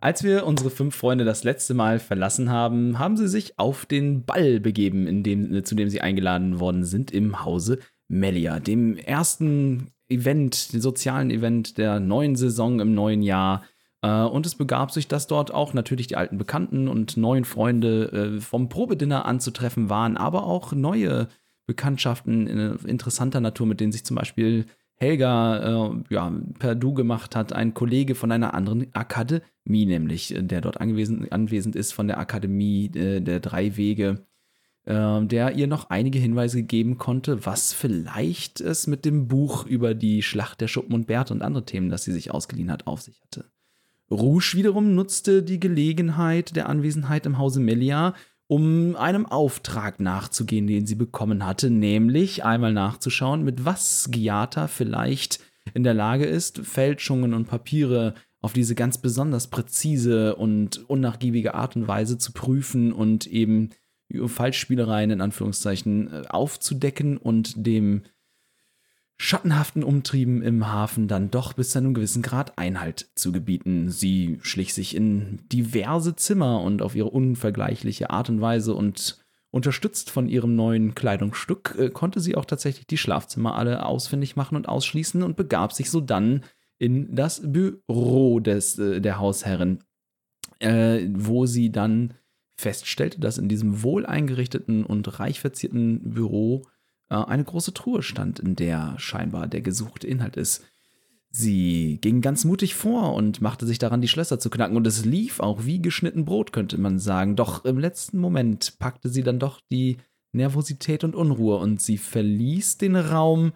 Als wir unsere fünf Freunde das letzte Mal verlassen haben, haben sie sich auf den Ball begeben, in dem, zu dem sie eingeladen worden sind im Hause Melia, dem ersten Event, dem sozialen Event der neuen Saison im neuen Jahr. Äh, und es begab sich, dass dort auch natürlich die alten Bekannten und neuen Freunde äh, vom Probedinner anzutreffen waren, aber auch neue Bekanntschaften interessanter Natur, mit denen sich zum Beispiel Helga äh, ja, per Du gemacht hat, ein Kollege von einer anderen Akademie, nämlich, äh, der dort anwesend, anwesend ist, von der Akademie äh, der drei Wege, äh, der ihr noch einige Hinweise geben konnte, was vielleicht es mit dem Buch über die Schlacht der Schuppen und Bärte und andere Themen, das sie sich ausgeliehen hat, auf sich hatte. Rouge wiederum nutzte die Gelegenheit der Anwesenheit im Hause Melia, um einem Auftrag nachzugehen, den sie bekommen hatte, nämlich einmal nachzuschauen, mit was Giata vielleicht in der Lage ist, Fälschungen und Papiere auf diese ganz besonders präzise und unnachgiebige Art und Weise zu prüfen und eben Falschspielereien in Anführungszeichen äh, aufzudecken und dem schattenhaften Umtrieben im Hafen dann doch bis zu einem gewissen Grad Einhalt zu gebieten. Sie schlich sich in diverse Zimmer und auf ihre unvergleichliche Art und Weise und unterstützt von ihrem neuen Kleidungsstück äh, konnte sie auch tatsächlich die Schlafzimmer alle ausfindig machen und ausschließen und begab sich so dann in das Büro des, äh, der Hausherrin, äh, wo sie dann feststellte, dass in diesem wohl eingerichteten und reich verzierten Büro eine große Truhe stand, in der scheinbar der gesuchte Inhalt ist. Sie ging ganz mutig vor und machte sich daran, die Schlösser zu knacken, und es lief auch wie geschnitten Brot, könnte man sagen. Doch im letzten Moment packte sie dann doch die Nervosität und Unruhe und sie verließ den Raum,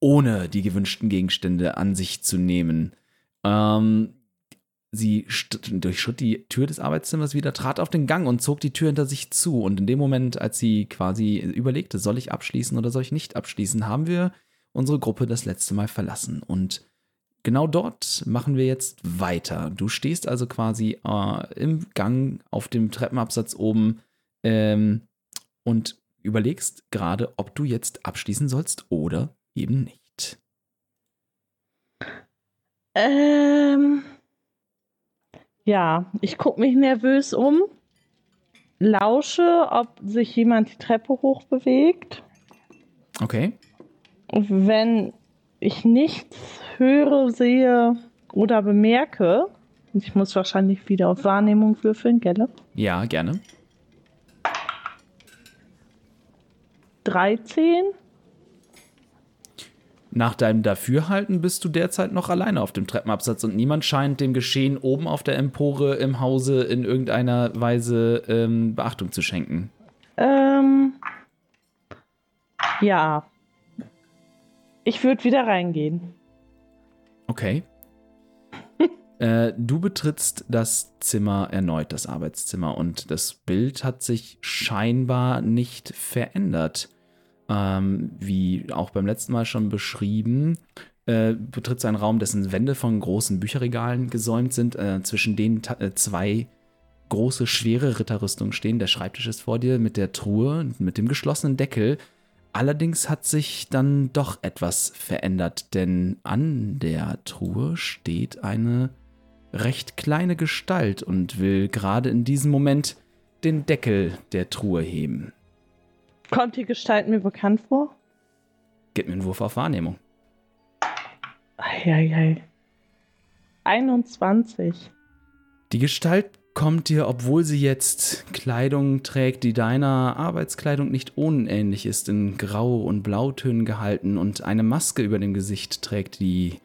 ohne die gewünschten Gegenstände an sich zu nehmen. Ähm, Sie durchschritt die Tür des Arbeitszimmers wieder, trat auf den Gang und zog die Tür hinter sich zu. Und in dem Moment, als sie quasi überlegte, soll ich abschließen oder soll ich nicht abschließen, haben wir unsere Gruppe das letzte Mal verlassen. Und genau dort machen wir jetzt weiter. Du stehst also quasi äh, im Gang auf dem Treppenabsatz oben ähm, und überlegst gerade, ob du jetzt abschließen sollst oder eben nicht. Ähm. Ja, ich gucke mich nervös um, lausche, ob sich jemand die Treppe hoch bewegt. Okay. Und wenn ich nichts höre, sehe oder bemerke, ich muss wahrscheinlich wieder auf Wahrnehmung würfeln, gell? Ja, gerne. 13. Nach deinem Dafürhalten bist du derzeit noch alleine auf dem Treppenabsatz und niemand scheint dem Geschehen oben auf der Empore im Hause in irgendeiner Weise ähm, Beachtung zu schenken. Ähm. Ja. Ich würde wieder reingehen. Okay. äh, du betrittst das Zimmer erneut, das Arbeitszimmer, und das Bild hat sich scheinbar nicht verändert ähm, wie auch beim letzten Mal schon beschrieben, äh, betritt einen Raum, dessen Wände von großen Bücherregalen gesäumt sind, äh, zwischen denen äh, zwei große, schwere Ritterrüstungen stehen. Der Schreibtisch ist vor dir mit der Truhe, mit dem geschlossenen Deckel. Allerdings hat sich dann doch etwas verändert, denn an der Truhe steht eine recht kleine Gestalt und will gerade in diesem Moment den Deckel der Truhe heben. Kommt die Gestalt mir bekannt vor? Gib mir einen Wurf auf Wahrnehmung. Eieiei. 21. Die Gestalt kommt dir, obwohl sie jetzt Kleidung trägt, die deiner Arbeitskleidung nicht unähnlich ist, in Grau- und Blautönen gehalten und eine Maske über dem Gesicht trägt, die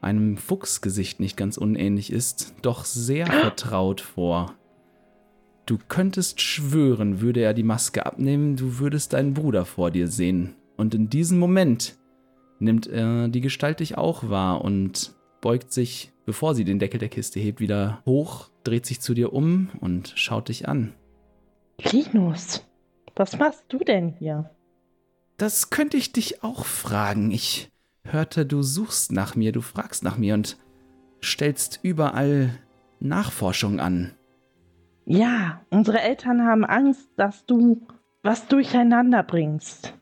einem Fuchsgesicht nicht ganz unähnlich ist, doch sehr vertraut vor. Du könntest schwören, würde er die Maske abnehmen, du würdest deinen Bruder vor dir sehen. Und in diesem Moment nimmt er die Gestalt dich auch wahr und beugt sich, bevor sie den Deckel der Kiste hebt, wieder hoch, dreht sich zu dir um und schaut dich an. Linus, was machst du denn hier? Das könnte ich dich auch fragen. Ich hörte, du suchst nach mir, du fragst nach mir und stellst überall Nachforschung an. Ja, unsere Eltern haben Angst, dass du was durcheinander bringst.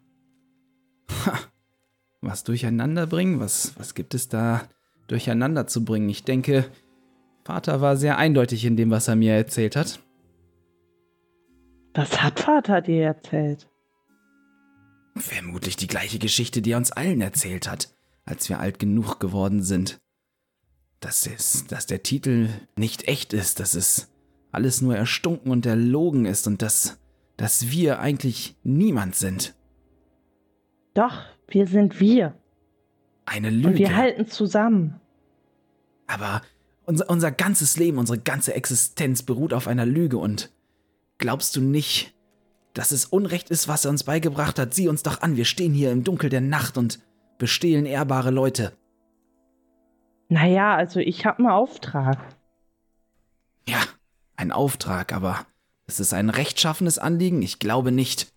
Ha, was durcheinander bringen? Was, was gibt es da durcheinander zu bringen? Ich denke, Vater war sehr eindeutig in dem, was er mir erzählt hat. Was hat Vater dir erzählt? Vermutlich die gleiche Geschichte, die er uns allen erzählt hat, als wir alt genug geworden sind. Dass es, dass der Titel nicht echt ist, dass es alles nur erstunken und erlogen ist und dass, dass wir eigentlich niemand sind. Doch, wir sind wir. Eine Lüge. Und wir halten zusammen. Aber unser, unser ganzes Leben, unsere ganze Existenz beruht auf einer Lüge und glaubst du nicht, dass es Unrecht ist, was er uns beigebracht hat? Sieh uns doch an, wir stehen hier im Dunkel der Nacht und bestehlen ehrbare Leute. Naja, also ich habe einen Auftrag. Ja, ein Auftrag, aber ist es ein rechtschaffenes Anliegen? Ich glaube nicht.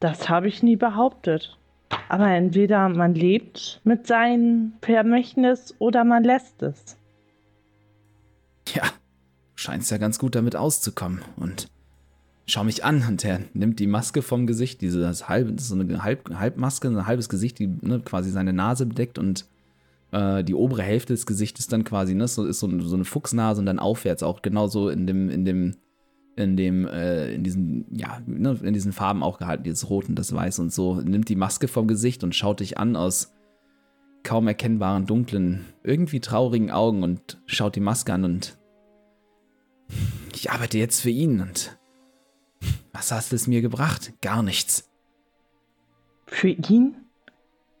Das habe ich nie behauptet. Aber entweder man lebt mit seinem Vermächtnis oder man lässt es. Ja, du scheinst ja ganz gut damit auszukommen. Und schau mich an. Und er nimmt die Maske vom Gesicht, diese halb, so eine halb, Halbmaske, ein halbes Gesicht, die ne, quasi seine Nase bedeckt und äh, die obere Hälfte des Gesichtes dann quasi, ne, so ist so, so eine Fuchsnase und dann aufwärts auch genauso in dem, in dem, in dem, äh, in diesen, ja, ne, in diesen Farben auch gehalten, dieses Rot und das Weiß und so, nimmt die Maske vom Gesicht und schaut dich an aus kaum erkennbaren, dunklen, irgendwie traurigen Augen und schaut die Maske an und ich arbeite jetzt für ihn und was hast es mir gebracht? Gar nichts. Für ihn?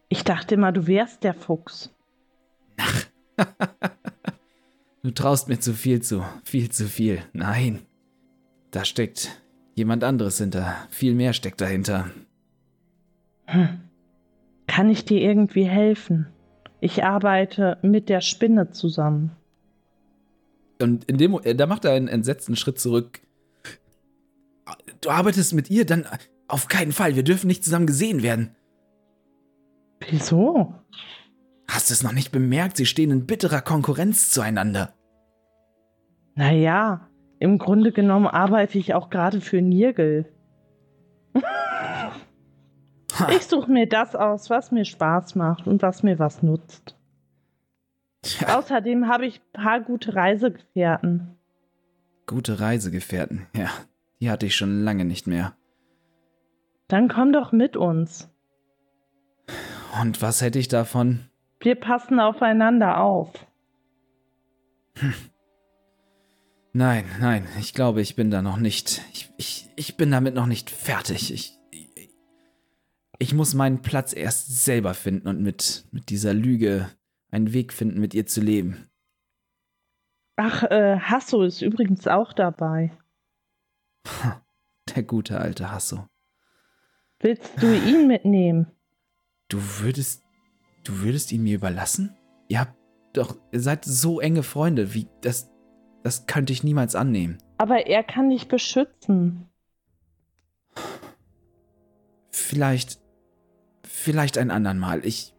Ich dachte immer, du wärst der Fuchs. Ach. du traust mir zu viel zu. Viel zu viel. Nein. Da steckt jemand anderes hinter. Viel mehr steckt dahinter. Hm. Kann ich dir irgendwie helfen? Ich arbeite mit der Spinne zusammen. Und in dem, da macht er einen entsetzten Schritt zurück. Du arbeitest mit ihr? Dann auf keinen Fall. Wir dürfen nicht zusammen gesehen werden. Wieso? Hast du es noch nicht bemerkt? Sie stehen in bitterer Konkurrenz zueinander. Naja, im Grunde genommen arbeite ich auch gerade für Nirgel. ich suche mir das aus, was mir Spaß macht und was mir was nutzt. Ja. Außerdem habe ich ein paar gute Reisegefährten. Gute Reisegefährten, ja. Die hatte ich schon lange nicht mehr. Dann komm doch mit uns. Und was hätte ich davon? Wir passen aufeinander auf. Hm. Nein, nein, ich glaube, ich bin da noch nicht. Ich, ich, ich bin damit noch nicht fertig. Ich, ich, ich muss meinen Platz erst selber finden und mit, mit dieser Lüge einen Weg finden, mit ihr zu leben. Ach, äh, Hasso ist übrigens auch dabei. Der gute alte Hasso. Willst du ihn mitnehmen? Du würdest. Du würdest ihn mir überlassen? Ihr habt doch. Ihr seid so enge Freunde. Wie. Das. Das könnte ich niemals annehmen. Aber er kann dich beschützen. Vielleicht. Vielleicht ein andern Mal. Ich.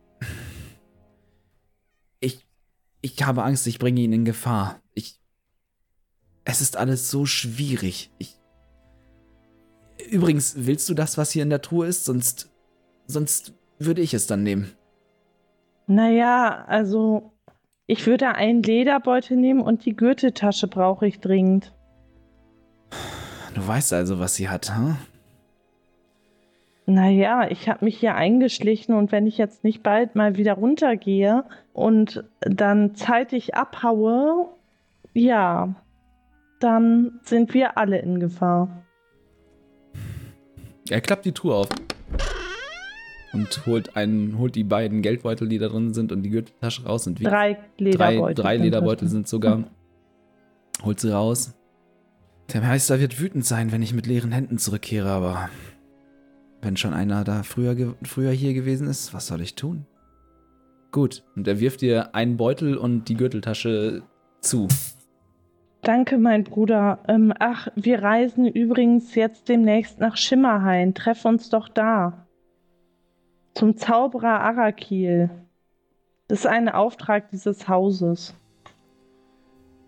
Ich. Ich habe Angst, ich bringe ihn in Gefahr. Ich. Es ist alles so schwierig. Ich. Übrigens, willst du das, was hier in der Truhe ist? Sonst. Sonst würde ich es dann nehmen. Naja, also ich würde einen Lederbeutel nehmen und die Gürteltasche brauche ich dringend. Du weißt also, was sie hat, hm? Naja, ich habe mich hier eingeschlichen und wenn ich jetzt nicht bald mal wieder runtergehe und dann zeitig abhaue, ja, dann sind wir alle in Gefahr. Er klappt die Tour auf und holt einen, holt die beiden Geldbeutel, die da drin sind, und die Gürteltasche raus und wiegt drei Lederbeutel. Drei, drei Lederbeutel sind sogar. Holt sie raus. Der Meister wird wütend sein, wenn ich mit leeren Händen zurückkehre, aber wenn schon einer da früher, früher hier gewesen ist, was soll ich tun? Gut. Und er wirft dir einen Beutel und die Gürteltasche zu. Danke, mein Bruder. Ähm, ach, wir reisen übrigens jetzt demnächst nach Schimmerhain. Treff uns doch da. Zum Zauberer Arakil. Das ist ein Auftrag dieses Hauses.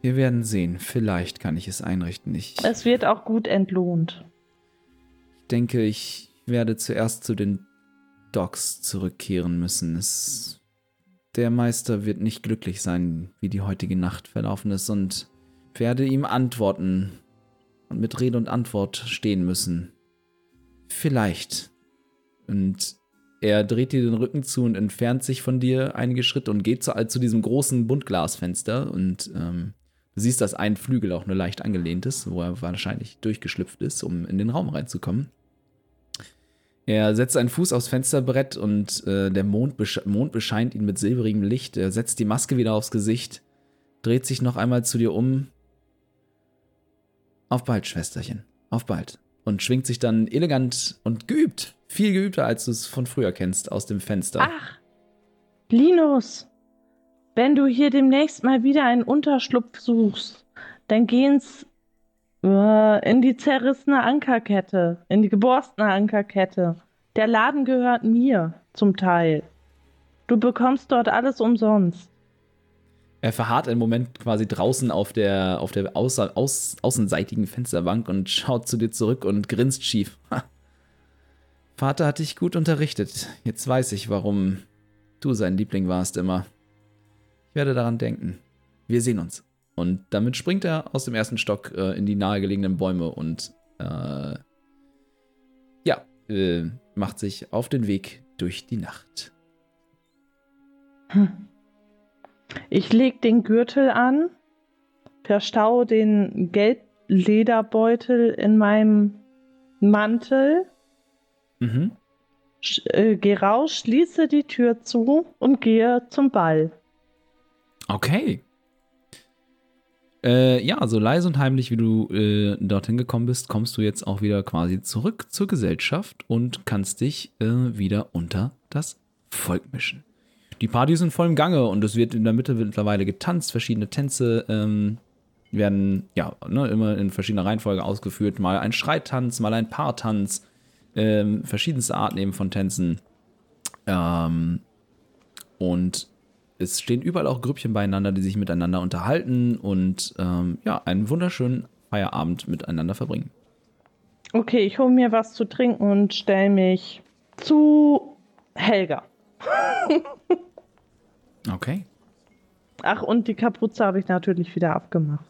Wir werden sehen. Vielleicht kann ich es einrichten. Ich Es wird auch gut entlohnt. denke, ich werde zuerst zu den Docks zurückkehren müssen. Es, der Meister wird nicht glücklich sein, wie die heutige Nacht verlaufen ist und werde ihm antworten und mit Rede und Antwort stehen müssen. Vielleicht. Und er dreht dir den Rücken zu und entfernt sich von dir einige Schritte und geht zu, zu diesem großen Buntglasfenster und ähm, du siehst, dass ein Flügel auch nur leicht angelehnt ist, wo er wahrscheinlich durchgeschlüpft ist, um in den Raum reinzukommen. Er setzt einen Fuß aufs Fensterbrett und äh, der Mond, besche Mond bescheint ihn mit silberigem Licht. Er setzt die Maske wieder aufs Gesicht, dreht sich noch einmal zu dir um. Auf bald, Schwesterchen, auf bald. Und schwingt sich dann elegant und geübt, viel geübter, als du es von früher kennst, aus dem Fenster. Ach, Linus, wenn du hier demnächst mal wieder einen Unterschlupf suchst, dann geh ins, äh, in die zerrissene Ankerkette, in die geborstene Ankerkette. Der Laden gehört mir zum Teil. Du bekommst dort alles umsonst. Er verharrt einen Moment quasi draußen auf der, auf der außer, aus, außenseitigen Fensterbank und schaut zu dir zurück und grinst schief. Vater hat dich gut unterrichtet. Jetzt weiß ich, warum du sein Liebling warst immer. Ich werde daran denken. Wir sehen uns. Und damit springt er aus dem ersten Stock äh, in die nahegelegenen Bäume und äh, ja, äh, macht sich auf den Weg durch die Nacht. Ich leg den Gürtel an, verstaue den Gelblederbeutel in meinem Mantel, Mhm. sch- äh, geh raus, schließe die Tür zu und gehe zum Ball. Okay. Äh, ja, so leise und heimlich, wie du äh, dorthin gekommen bist, kommst du jetzt auch wieder quasi zurück zur Gesellschaft und kannst dich äh, wieder unter das Volk mischen. Die Party ist in vollem Gange und es wird in der Mitte mittlerweile getanzt. Verschiedene Tänze ähm, werden ja ne, immer in verschiedener Reihenfolge ausgeführt. Mal ein Schreittanz, mal ein Paartanz. Ähm, verschiedenste Arten eben von Tänzen. Ähm, und es stehen überall auch Grüppchen beieinander, die sich miteinander unterhalten und ähm, ja, einen wunderschönen Feierabend miteinander verbringen. Okay, ich hole mir was zu trinken und stelle mich zu Helga. Okay. Ach, und die Kapuze habe ich natürlich wieder abgemacht.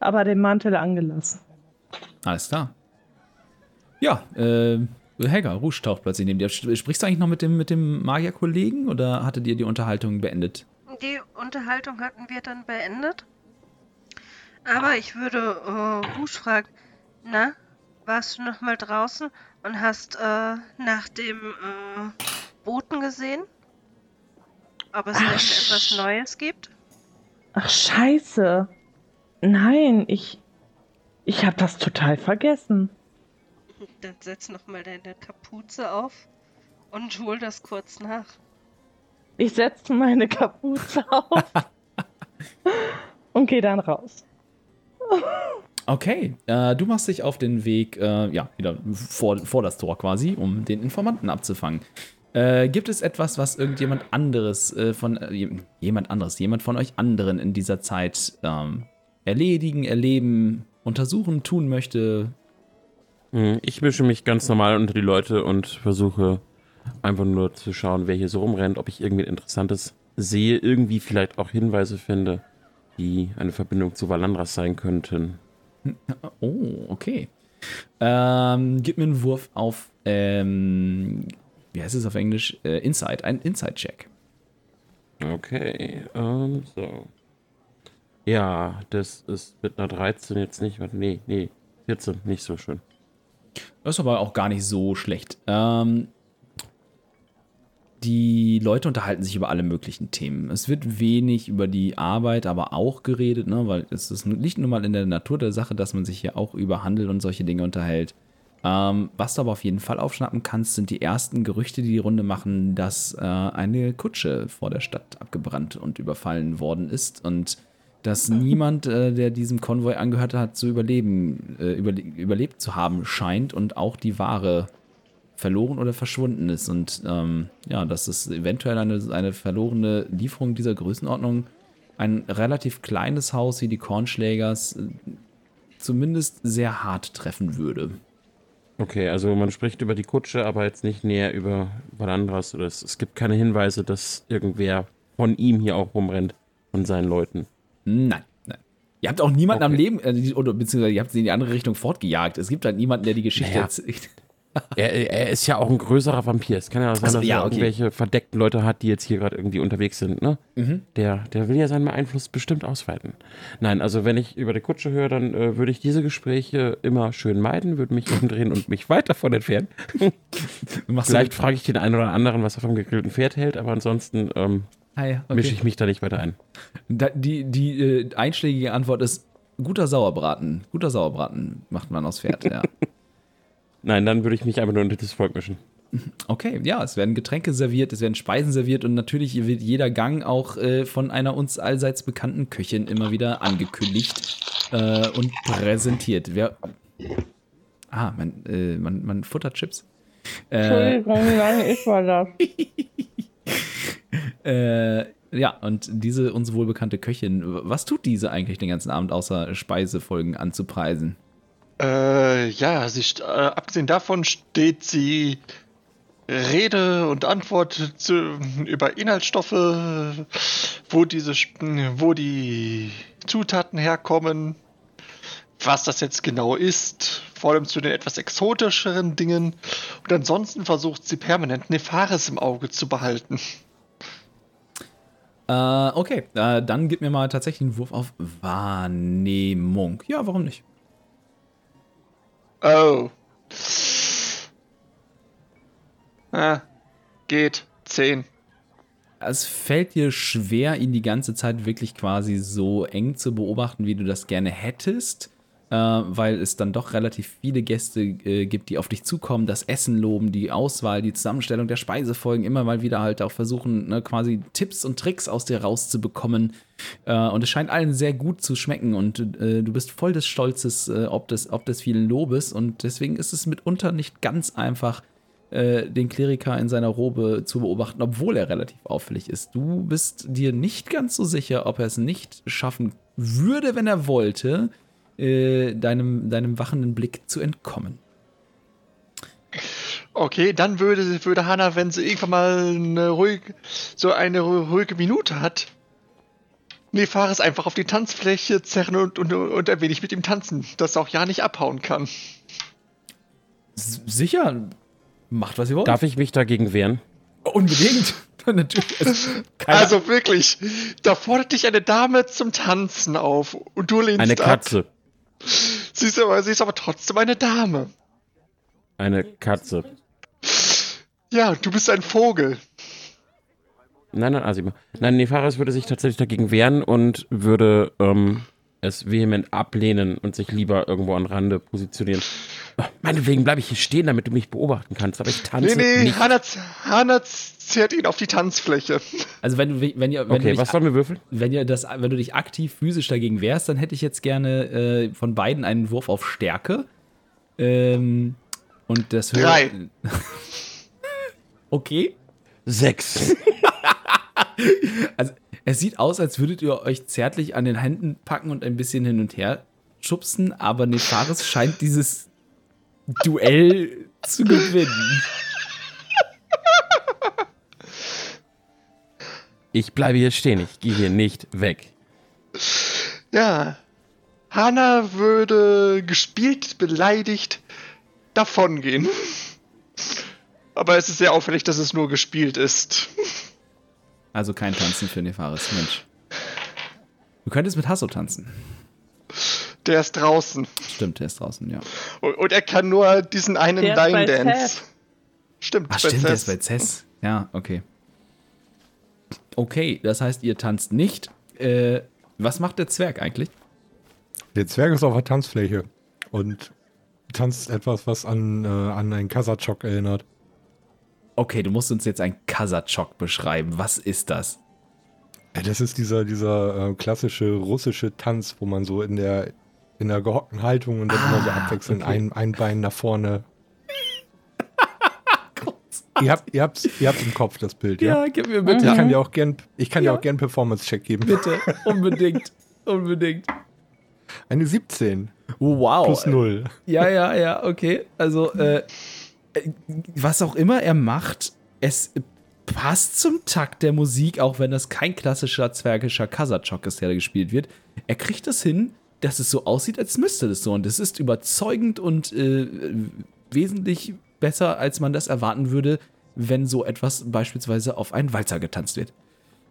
Aber den Mantel angelassen. Alles klar. Ja, äh, Helga, Rouge taucht plötzlich neben dir. Sprichst du eigentlich noch mit dem, mit dem Magierkollegen oder hattet ihr die Unterhaltung beendet? Die Unterhaltung hatten wir dann beendet. Aber ich würde äh, Rouge fragen, na, warst du noch mal draußen und hast äh, nach dem äh, Boten gesehen? Ob es Ach, irgendetwas sch- Neues gibt? Ach, scheiße. Nein, ich. Ich habe das total vergessen. Dann setz noch mal deine Kapuze auf und hol das kurz nach. Ich setze meine Kapuze auf und gehe dann raus. Okay, äh, du machst dich auf den Weg, äh, ja, wieder vor, vor das Tor quasi, um den Informanten abzufangen. Äh, gibt es etwas, was irgendjemand anderes äh, von äh, jem- jemand anderes, jemand von euch anderen in dieser Zeit ähm, erledigen, erleben, untersuchen, tun möchte? Mhm, Ich mische mich ganz normal unter die Leute und versuche einfach nur zu schauen, wer hier so rumrennt, ob ich irgendwie Interessantes sehe, irgendwie vielleicht auch Hinweise finde, die eine Verbindung zu Valandras sein könnten. Oh, okay. Ähm, gib mir einen Wurf auf, ähm, wie heißt es auf Englisch? Äh, Inside, ein Inside-Check. Okay, ähm, so. Ja, das ist mit einer 13 jetzt nicht, nee, nee, 14, nicht so schön. Das ist aber auch gar nicht so schlecht. Ähm, die Leute unterhalten sich über alle möglichen Themen. Es wird wenig über die Arbeit aber auch geredet, ne? weil es ist, liegt nun mal in der Natur der Sache, dass man sich ja auch über Handel und solche Dinge unterhält. Ähm, was du aber auf jeden Fall aufschnappen kannst, sind die ersten Gerüchte, die die Runde machen, dass äh, eine Kutsche vor der Stadt abgebrannt und überfallen worden ist und dass niemand, äh, der diesem Konvoi angehört hat, zu überleben, äh, überle überlebt zu haben scheint und auch die Ware verloren oder verschwunden ist. Und ähm, ja, dass es eventuell eine, eine verlorene Lieferung dieser Größenordnung ein relativ kleines Haus wie die Kornschlägers äh, zumindest sehr hart treffen würde. Okay, also man spricht über die Kutsche, aber jetzt nicht näher über oder es, es gibt keine Hinweise, dass irgendwer von ihm hier auch rumrennt, von seinen Leuten. Nein, nein. Ihr habt auch niemanden Okay. am Leben, äh, oder beziehungsweise ihr habt sie in die andere Richtung fortgejagt. Es gibt halt niemanden, der die Geschichte Naja. erzählt. Er, er ist ja auch ein größerer Vampir. Es kann ja sein, Ach so, dass ja, er okay. irgendwelche verdeckten Leute hat, die jetzt hier gerade irgendwie unterwegs sind, ne? Mhm. Der, der will ja seinen Einfluss bestimmt ausweiten. Nein, also wenn ich über die Kutsche höre, dann äh, würde ich diese Gespräche immer schön meiden, würde mich umdrehen und mich weit davon entfernen. Vielleicht frage ich den einen oder anderen, was er vom gegrillten Pferd hält, aber ansonsten ähm, ah, ja, okay. mische ich mich da nicht weiter ein. Da, die die äh, einschlägige Antwort ist guter Sauerbraten. Guter Sauerbraten macht man aus Pferd, ja. Nein, dann würde ich mich einfach nur unter das Volk mischen. Okay, ja, es werden Getränke serviert, es werden Speisen serviert und natürlich wird jeder Gang auch äh, von einer uns allseits bekannten Köchin immer wieder angekündigt äh, und präsentiert. Wer. Ah, man, äh, man, man futtert Chips. Äh, Entschuldigung, wie lange ich war das? äh, ja, und diese uns wohlbekannte Köchin, was tut diese eigentlich den ganzen Abend, außer Speisefolgen anzupreisen? Äh, ja, sie, äh, abgesehen davon steht sie Rede und Antwort zu, über Inhaltsstoffe, wo diese, wo die Zutaten herkommen, was das jetzt genau ist, vor allem zu den etwas exotischeren Dingen. Und ansonsten versucht sie permanent Nefaris im Auge zu behalten. Äh, okay, äh, dann gib mir mal tatsächlich einen Wurf auf Wahrnehmung. Ja, warum nicht? Oh. Ah, geht. Zehn. Es fällt dir schwer, ihn die ganze Zeit wirklich quasi so eng zu beobachten, wie du das gerne hättest, äh, weil es dann doch relativ viele Gäste äh, gibt, die auf dich zukommen, das Essen loben, die Auswahl, die Zusammenstellung der Speisefolgen, immer mal wieder halt auch versuchen, ne, quasi Tipps und Tricks aus dir rauszubekommen. Äh, und es scheint allen sehr gut zu schmecken und äh, du bist voll des Stolzes, äh, ob, des, ob des vielen Lobes und deswegen ist es mitunter nicht ganz einfach, äh, den Kleriker in seiner Robe zu beobachten, obwohl er relativ auffällig ist. Du bist dir nicht ganz so sicher, ob er es nicht schaffen würde, wenn er wollte, äh, deinem, deinem wachenden Blick zu entkommen. Okay, dann würde, würde Hannah, wenn sie irgendwann mal eine ruhige, so eine ru- ruhige Minute hat, Nefaris einfach auf die Tanzfläche zerren und, und, und ein wenig mit ihm tanzen, dass er auch ja nicht abhauen kann. Sicher, macht was ihr wollt. Darf ich mich dagegen wehren? Unbedingt. Natürlich. Also, wirklich, da fordert dich eine Dame zum Tanzen auf und du lehnst Eine ab. Sie ist, aber, sie ist aber trotzdem eine Dame. Eine Katze. Ja, du bist ein Vogel. Nein, nein, Asima. Nein, Nefaris würde sich tatsächlich dagegen wehren und würde ähm, es vehement ablehnen und sich lieber irgendwo an Rande positionieren. Meinetwegen bleibe ich hier stehen, damit du mich beobachten kannst, aber ich tanze Nee, nee, nicht. Hannah, Hannah zerrt ihn auf die Tanzfläche. also wenn du, wenn ihr, wenn du Okay, dich was sollen wir würfeln? wenn ihr das, wenn du dich aktiv physisch dagegen wehrst, dann hätte ich jetzt gerne äh, von beiden einen Wurf auf Stärke. Ähm, und das hö- Drei. Okay. Sechs. Also es sieht aus, als würdet ihr euch zärtlich an den Händen packen und ein bisschen hin und her schubsen, aber Nefaris scheint dieses Duell zu gewinnen. Ich bleibe hier stehen, ich gehe hier nicht weg. Ja. Hannah würde gespielt, beleidigt davongehen. Aber es ist sehr auffällig, dass es nur gespielt ist. Also kein Tanzen für Nefaris, Mensch. Du könntest mit Hasso tanzen. Der ist draußen. Stimmt, der ist draußen, ja. Und, und er kann nur diesen einen Der Line Dance. Stimmt, Ach stimmt, der Cess. ist bei Cess. Ja, okay. Okay, das heißt, ihr tanzt nicht. Äh, was macht der Zwerg eigentlich? Der Zwerg ist auf der Tanzfläche und tanzt etwas, was an, äh, an einen Kasachok erinnert. Okay, du musst uns jetzt ein Kasachok beschreiben. Was ist das? Das ist dieser, dieser äh, klassische russische Tanz, wo man so in der, in der gehockten Haltung und dann immer so Ah, abwechselnd okay. ein, ein Bein nach vorne. ihr habt ihr habt's, ihr habt's im Kopf, das Bild, ja? gib mir Ich kann dir auch gern, ich kann Ja. dir auch gern Performance-Check geben. Bitte, unbedingt. Unbedingt. Eine 17 Oh, wow. plus 0. Ja, ja, ja, okay. Also, äh, was auch immer er macht, es passt zum Takt der Musik, auch wenn das kein klassischer zwergischer Kasachok ist, der da gespielt wird. Er kriegt das hin, dass es so aussieht, als müsste das so. Und es ist überzeugend und äh, wesentlich besser, als man das erwarten würde, wenn so etwas beispielsweise auf einen Walzer getanzt wird.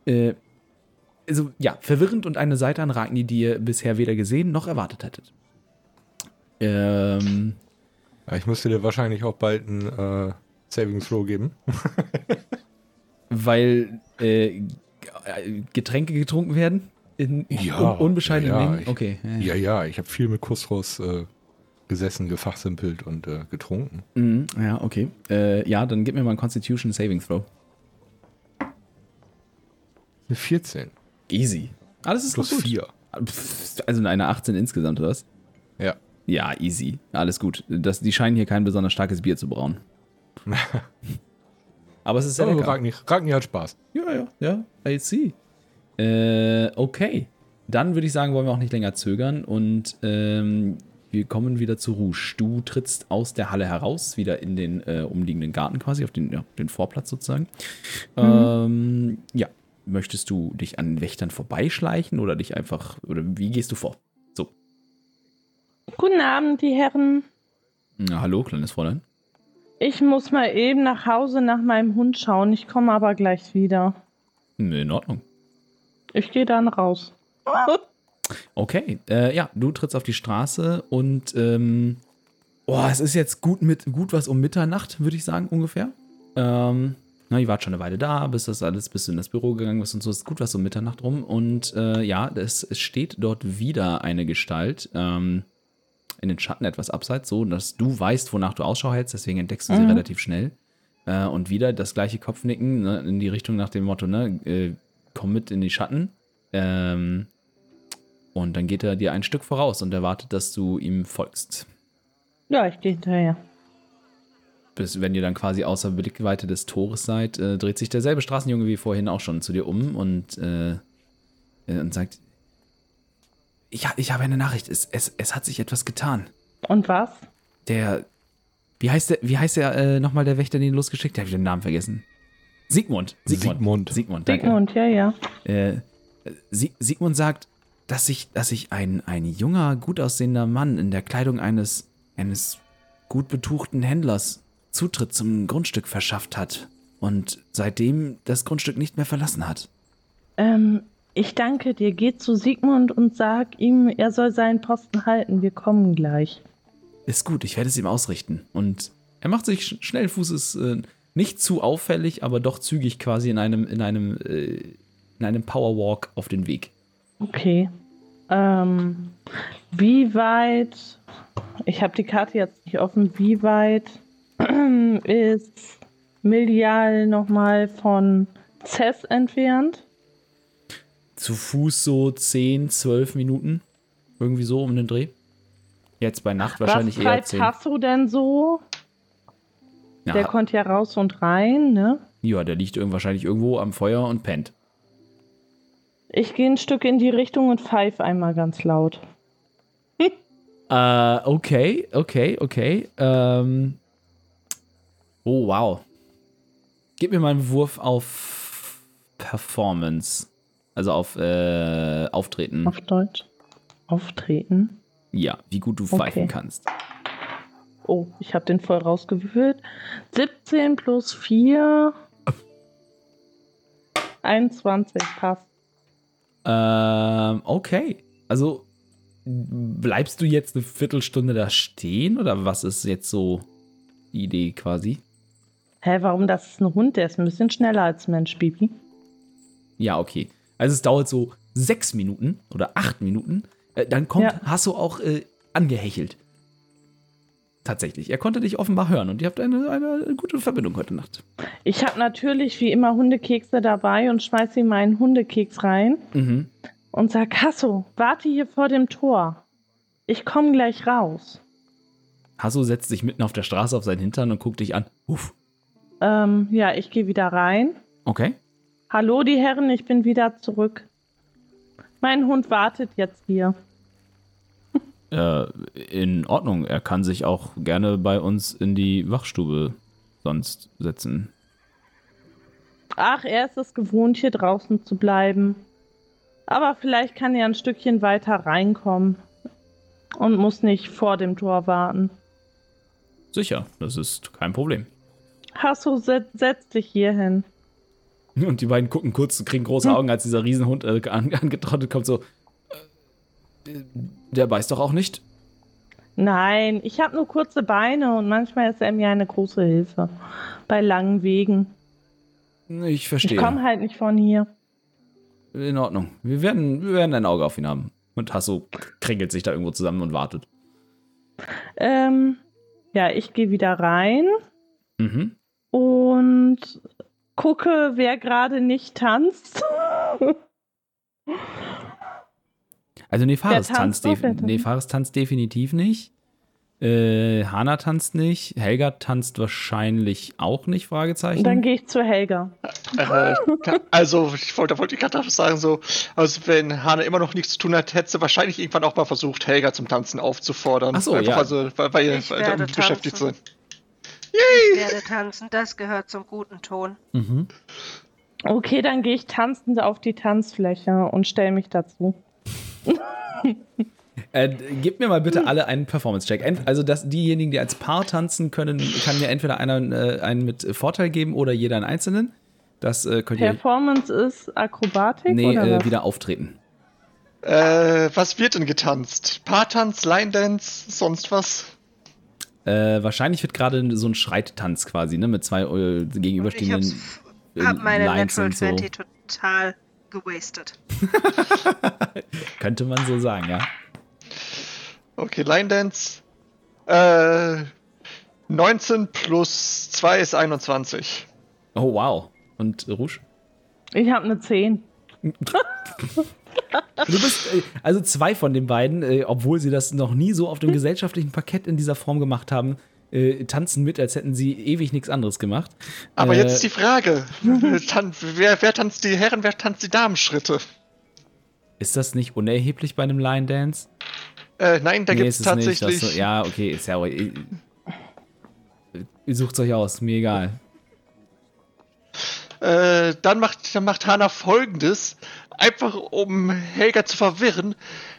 Äh, also, ja, verwirrend und eine Seite an Ragni, die ihr bisher weder gesehen noch erwartet hättet. Ähm, Ja, ich müsste dir wahrscheinlich auch bald einen äh, Saving Throw geben. weil äh, äh, Getränke getrunken werden? In Ja, un unbescheidenen ja, Mengen? ich- Okay. Ja, ja. Ich habe viel mit Kusros äh, gesessen, gefachsimpelt und äh, getrunken. Mhm, ja, okay. Äh, ja, dann gib mir mal einen Constitution Saving Throw. Eine 14 Easy. Alles ist plus gut. 4. Pff, Also eine 18 insgesamt, oder was? Ja. Ja, easy. Alles gut. Das, die scheinen hier kein besonders starkes Bier zu brauen. Aber es ist sehr Aber lecker. Ragni, Ragni hat Spaß. Ja, ja, ja. I see. Äh, okay. Dann würde ich sagen, wollen wir auch nicht länger zögern und ähm, wir kommen wieder zu Rouge. Du trittst aus der Halle heraus, wieder in den äh, umliegenden Garten quasi, auf den, ja, den Vorplatz sozusagen. Ähm, ja. Möchtest du dich an den Wächtern vorbeischleichen oder dich einfach, oder wie gehst du vor? So. Guten Abend, die Herren. Na, hallo, kleines Fräulein. Ich muss mal eben nach Hause nach meinem Hund schauen. Ich komme aber gleich wieder. Nee, in Ordnung. Ich gehe dann raus. Okay, äh, ja, du trittst auf die Straße und ähm, oh, es ist jetzt gut mit gut was um Mitternacht, würde ich sagen ungefähr. Ähm, na, ihr wart schon eine Weile da, bis das alles, bis du in das Büro gegangen bist und so, es ist gut was um Mitternacht rum und äh, ja, es, es steht dort wieder eine Gestalt ähm, in den Schatten etwas abseits, so dass du weißt, wonach du Ausschau hältst, deswegen entdeckst du sie Mhm. relativ schnell. Äh, und wieder das gleiche Kopfnicken ne, in die Richtung nach dem Motto, ne, äh, komm mit in die Schatten. Ähm, und dann geht er dir ein Stück voraus und erwartet, dass du ihm folgst. Ja, ich gehe hinterher. Bis, wenn ihr dann quasi außer Blickweite des Tores seid, äh, dreht sich derselbe Straßenjunge wie vorhin auch schon zu dir um und, äh, äh, und sagt: ich, ich habe eine Nachricht, es, es, es hat sich etwas getan. Und was? Der. Wie heißt der, wie heißt der äh, nochmal der Wächter, den losgeschickt? Der ich den Namen vergessen. Sigmund. Sigmund. Sigmund. Sigmund, danke. Sigmund, ja, ja. Äh, Sie Sigmund sagt, dass sich, dass sich ein, ein junger, gut aussehender Mann in der Kleidung eines, eines gut betuchten Händlers Zutritt zum Grundstück verschafft hat und seitdem das Grundstück nicht mehr verlassen hat. Ähm, ich danke dir. Geh zu Sigmund und sag ihm, er soll seinen Posten halten. Wir kommen gleich. Ist gut, ich werde es ihm ausrichten. Und er macht sich sch- schnellen Fußes, äh, nicht zu auffällig, aber doch zügig quasi in einem, in einem, äh, in einem Powerwalk auf den Weg. Okay. Ähm, wie weit, ich habe die Karte jetzt nicht offen, wie weit ist Milial nochmal von Cess entfernt? Zu Fuß so 10, 12 Minuten. Irgendwie so um den Dreh. Jetzt bei Nacht wahrscheinlich Was eher treibt 10. Tasso denn so? Der Ja, konnte ja raus und rein, ne? ja, der liegt wahrscheinlich irgendwo am Feuer und pennt. Ich gehe ein Stück in die Richtung und pfeife einmal ganz laut. Äh, okay, okay, okay. Ähm. Oh, wow. Gib mir mal einen Wurf auf Performance. Also auf äh, Auftreten. Auf Deutsch. Auftreten. Ja, wie gut du pfeifen Okay. kannst. Oh, ich habe den voll rausgewürfelt. 17 plus 4. 21 passt. Ähm, okay. Also, bleibst du jetzt eine Viertelstunde da stehen oder was ist jetzt so die Idee quasi? Hä, warum? Das ist ein Hund, der ist ein bisschen schneller als Mensch, Bibi. Ja, okay. Also es dauert so sechs Minuten oder acht Minuten. Äh, dann kommt Ja. Hasso auch äh, angehechelt. Tatsächlich. Er konnte dich offenbar hören und ihr habt eine, eine gute Verbindung heute Nacht. Ich habe natürlich wie immer Hundekekse dabei und schmeiße ihm einen Hundekeks rein Mhm. und sag, Hasso, warte hier vor dem Tor. Ich komme gleich raus. Hasso setzt sich mitten auf der Straße auf seinen Hintern und guckt dich an. Uff. Ähm, ja, ich gehe wieder rein. Okay. Hallo, die Herren, ich bin wieder zurück. Mein Hund wartet jetzt hier. Äh, in Ordnung. Er kann sich auch gerne bei uns in die Wachstube sonst setzen. Ach, er ist es gewohnt, hier draußen zu bleiben. Aber vielleicht kann er ein Stückchen weiter reinkommen und muss nicht vor dem Tor warten. Sicher, das ist kein Problem. Hasso, set, setz dich hier hin. Und die beiden gucken kurz, kriegen große Augen, als dieser Riesenhund äh, an, angetrottet kommt, so. Der beißt doch auch nicht. Nein, ich habe nur kurze Beine und manchmal ist er mir eine große Hilfe. Bei langen Wegen. Ich Ich verstehe. komme halt nicht von hier. In Ordnung. Wir werden, wir werden ein Auge auf ihn haben. Und Hasso kringelt sich da irgendwo zusammen und wartet. Ähm, ja, ich gehe wieder rein Mhm. und gucke, wer gerade nicht tanzt. Also Nefaris tanzt, tanzt def tanzt? Nefaris tanzt definitiv nicht. Äh, Hana tanzt nicht. Helga tanzt wahrscheinlich auch nicht, Fragezeichen. Dann gehe ich zu Helga. Äh, also, ich wollte, da wollte ich gerade noch sagen, so, also wenn Hane immer noch nichts zu tun hat, hätte sie wahrscheinlich irgendwann auch mal versucht, Helga zum Tanzen aufzufordern. Ach so, Einfach ja. Also, weil, weil, Ich weil werde damit beschäftigt tanzen. sind. Ich werde tanzen, das gehört zum guten Ton. mhm. Okay, dann gehe ich tanzend auf die Tanzfläche und stelle mich dazu. Äh, gib mir mal bitte alle einen Performance-Check. Also, dass diejenigen, die als Paar tanzen können, kann mir entweder einer äh, einen mit Vorteil geben oder jeder einen einzelnen. Das äh, könnt ihr. Performance ist Akrobatik Nee, oder äh, wieder auftreten. Äh, was wird denn getanzt? Paartanz, Line Dance, sonst was? Äh, wahrscheinlich wird gerade so ein Schreittanz quasi, ne? Mit zwei äh, Und ich gegenüberstehenden hab's, hab meine Lines Natural so. 20 total gewastet. Könnte man so sagen, ja. Okay, Line Dance. Äh, 19 plus 2 ist 21. Oh, wow. Und Rouge? Ich habe eine 10. Du bist, äh, also zwei von den beiden, äh, obwohl sie das noch nie so auf dem gesellschaftlichen Parkett in dieser Form gemacht haben, äh, tanzen mit, als hätten sie ewig nichts anderes gemacht. Aber äh, jetzt ist die Frage: Tan wer, wer tanzt die Herren, wer tanzt die Damenschritte? Ist das nicht unerheblich bei einem Line Dance? Äh, nein, da Nee, gibt's ist es nicht. tatsächlich. Das so, ja, okay, ist ja. Ihr, ihr sucht's euch aus, mir egal. Äh, dann macht, dann macht Hana folgendes. Einfach um Helga zu verwirren,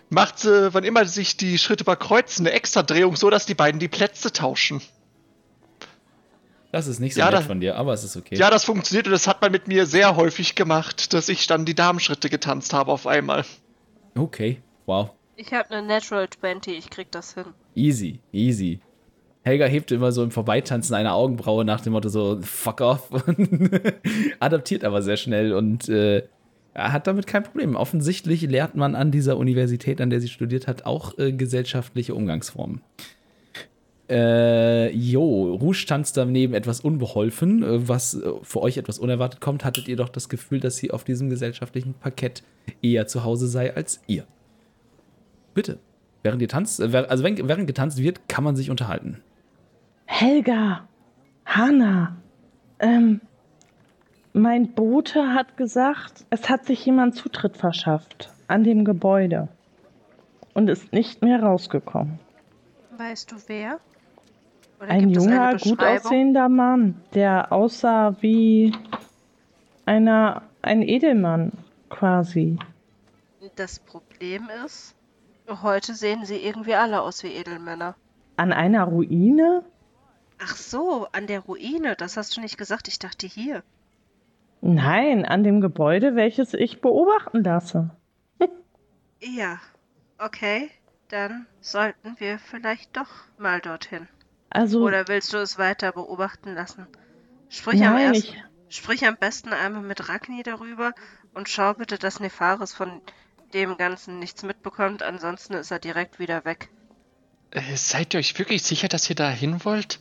macht sie, wann immer sich die Schritte überkreuzen, eine Extradrehung, so dass die beiden die Plätze tauschen. Das ist nicht so Ja, nett da- von dir, aber es ist okay. Ja, das funktioniert und das hat man mit mir sehr häufig gemacht, dass ich dann die Damenschritte getanzt habe auf einmal. Okay, wow. Ich habe eine Natural 20, ich krieg das hin. Easy, easy. Helga hebt immer so im Vorbeitanzen eine Augenbraue nach dem Motto so, fuck off. Und adaptiert aber sehr schnell und äh, er hat damit kein Problem. Offensichtlich lehrt man an dieser Universität, an der sie studiert hat, auch äh, gesellschaftliche Umgangsformen. Äh, jo, Rouge tanzt daneben etwas unbeholfen, äh, was äh, für euch etwas unerwartet kommt. Hattet ihr doch das Gefühl, dass sie auf diesem gesellschaftlichen Parkett eher zu Hause sei als ihr? Bitte. Während ihr tanzt, äh, also während getanzt wird, kann man sich unterhalten. Helga, Hanna, ähm, mein Bote hat gesagt, es hat sich jemand Zutritt verschafft an dem Gebäude und ist nicht mehr rausgekommen. Weißt du wer? Oder Ein junger, gut aussehender Mann, der aussah wie einer, ein Edelmann quasi. Das Problem ist, heute sehen sie irgendwie alle aus wie Edelmänner. An einer Ruine? Ach so, an der Ruine, das hast du nicht gesagt, ich dachte hier. Nein, an dem Gebäude, welches ich beobachten lasse. Ja, okay, dann sollten wir vielleicht doch mal dorthin. Also, Oder willst du es weiter beobachten lassen? Sprich, am, nein, erst, ich, sprich am besten einmal mit Ragni darüber und schau bitte, dass Nefaris von dem Ganzen nichts mitbekommt, ansonsten ist er direkt wieder weg. Äh, seid ihr euch wirklich sicher, dass ihr da hin wollt?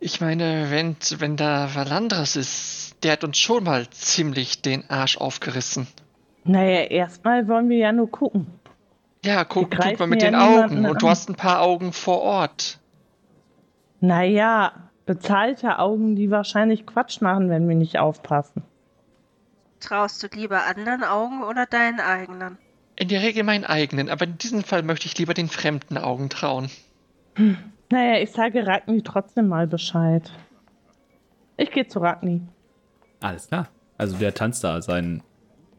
Ich meine, wenn, wenn da Valandras ist, der hat uns schon mal ziemlich den Arsch aufgerissen. Naja, erstmal wollen wir ja nur gucken. Ja, guck, Wir guck mal mit greifen den ja Augen. Und du hast ein paar Augen vor Ort. Naja, bezahlte Augen, die wahrscheinlich Quatsch machen, wenn wir nicht aufpassen. Traust du lieber anderen Augen oder deinen eigenen? In der Regel meinen eigenen, aber in diesem Fall möchte ich lieber den fremden Augen trauen. Naja, ich sage Ragni trotzdem mal Bescheid. Ich gehe zu Ragni. Alles klar. Also der tanzt da seinen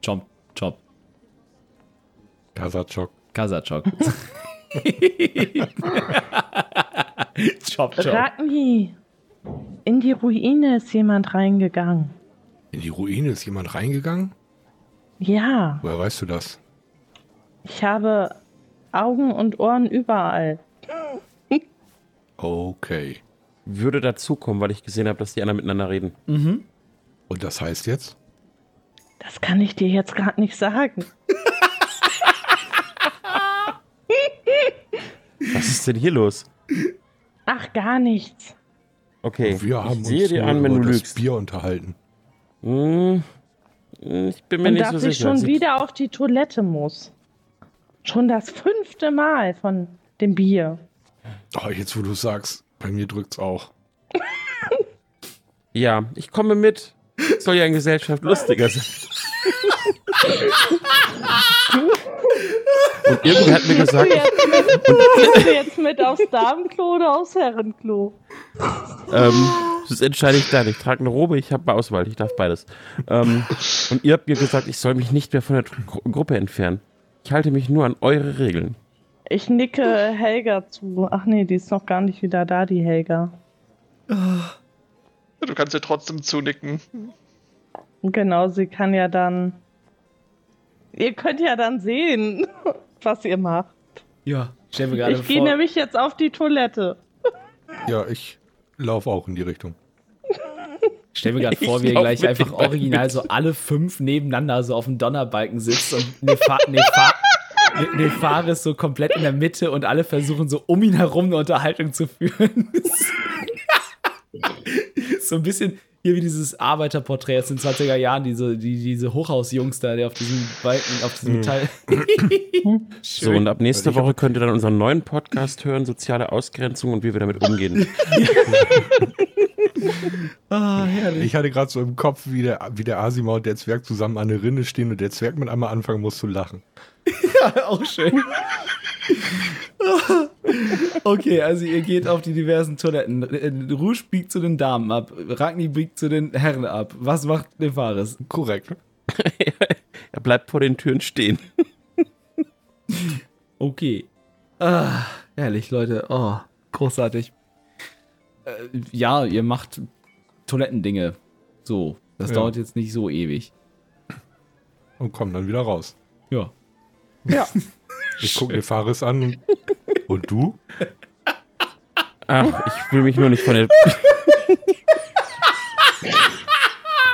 Chomp Chop Kasachok. Kasachok. Chop Chop. Ragni, in die Ruine ist jemand reingegangen. In die Ruine ist jemand reingegangen? Ja, Woher weißt du das? ich habe Augen und Ohren überall. Okay. Würde dazukommen, weil ich gesehen habe, dass die anderen miteinander reden. Mhm. Und das heißt jetzt? Das kann ich dir jetzt gerade nicht sagen. Was ist denn hier los? Ach, gar nichts. Okay, wir haben ich sehe uns dir an, wenn über du das lügst. Bier unterhalten. Hm, ich bin mir Und nicht dass so ich sicher. schon Sieht- wieder auf die Toilette muss. Schon das fünfte Mal von dem Bier. Oh, jetzt wo du sagst, bei mir drückt's auch. Ja, ich komme mit. Soll ja in Gesellschaft lustiger sein. Und irgendwer hat mir gesagt, Gehst du jetzt mit aufs Damenklo oder aufs Herrenklo? ähm, das entscheide ich dann. Ich trage eine Robe, ich habe Auswahl, ich darf beides. Ähm, und ihr habt mir gesagt, ich soll mich nicht mehr von der Gru Gruppe entfernen. Ich halte mich nur an eure Regeln. Ich nicke Helga zu. Ach nee, die ist noch gar nicht wieder da, die Helga. Du kannst dir trotzdem zunicken. Genau, sie kann ja dann. Ihr könnt ja dann sehen, was ihr macht. Ja. Stell mir gerade Ich gehe vor. nämlich jetzt auf die Toilette. Ja, ich laufe auch in die Richtung. Stell mir gerade vor, wie ihr gleich einfach original mit. so alle fünf nebeneinander so auf dem Donnerbalken sitzt und Nefa Nefa Ne- Nefaris so komplett in der Mitte und alle versuchen so um ihn herum eine Unterhaltung zu führen. so ein bisschen hier wie dieses Arbeiterporträt aus den 20er Jahren, diese, die, diese Hochhausjungs da, der auf diesem Balken, auf diesem Metall. So, und ab nächste Ich hab- Woche könnt ihr dann unseren neuen Podcast hören, soziale Ausgrenzung und wie wir damit umgehen. Ah, herrlich. Ich hatte gerade so im Kopf, wie der, wie der Asima und der Zwerg zusammen an der Rinne stehen und der Zwerg mit einmal anfangen muss zu lachen. Auch schön. okay, also ihr geht auf die diversen Toiletten. Äh, Rouge biegt zu den Damen ab, Ragni biegt zu den Herren ab. Was macht Nefaris? Korrekt. er bleibt vor den Türen stehen. Okay. Ah, herrlich, Leute. Oh, großartig. Äh, ja, ihr macht Toilettendinge. So, das Ja. dauert jetzt nicht so ewig. Und kommen dann wieder raus. Ja. Ja. Ich gucke mir Faris an und, und du? Ach, ich will mich nur nicht von der.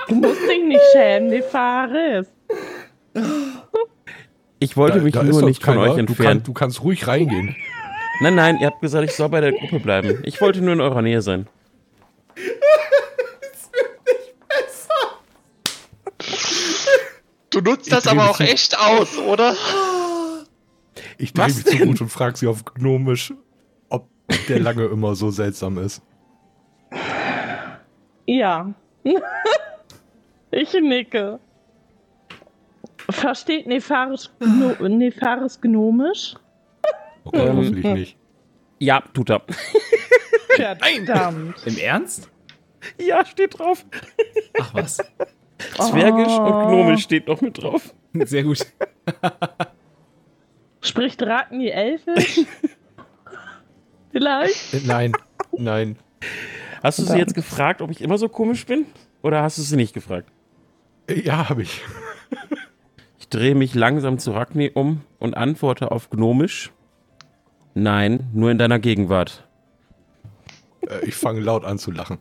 Du musst dich nicht schämen, die Faris. Ich wollte mich nur doch nicht von keiner. euch Du, entfernen. kann, du kannst ruhig reingehen. Nein, nein, ihr habt gesagt, ich soll bei der Gruppe bleiben. Ich wollte nur in eurer Nähe sein. Du nutzt das dreh aber auch echt aus, oder? Ich drehe mich zu denn? gut und frage sie auf Gnomisch, ob der lange immer so seltsam ist. Ja. ich nicke. Versteht Nefaris, Gno Nefaris gnomisch? Okay, Ähm, hoffentlich nicht. Ja, tut er. Verdammt. Im Ernst? Ja, steht drauf. Ach was. Zwergisch Oh. und gnomisch steht noch mit drauf. Sehr gut. Spricht Ragni Elfisch? Vielleicht? Äh, Nein, nein. Hast du sie jetzt gefragt, ob ich immer so komisch bin? Oder hast du sie nicht gefragt? Äh, Ja, habe ich. Ich drehe mich langsam zu Ragni um und antworte auf gnomisch. Nein, nur in deiner Gegenwart. Äh, Ich fange laut an zu lachen.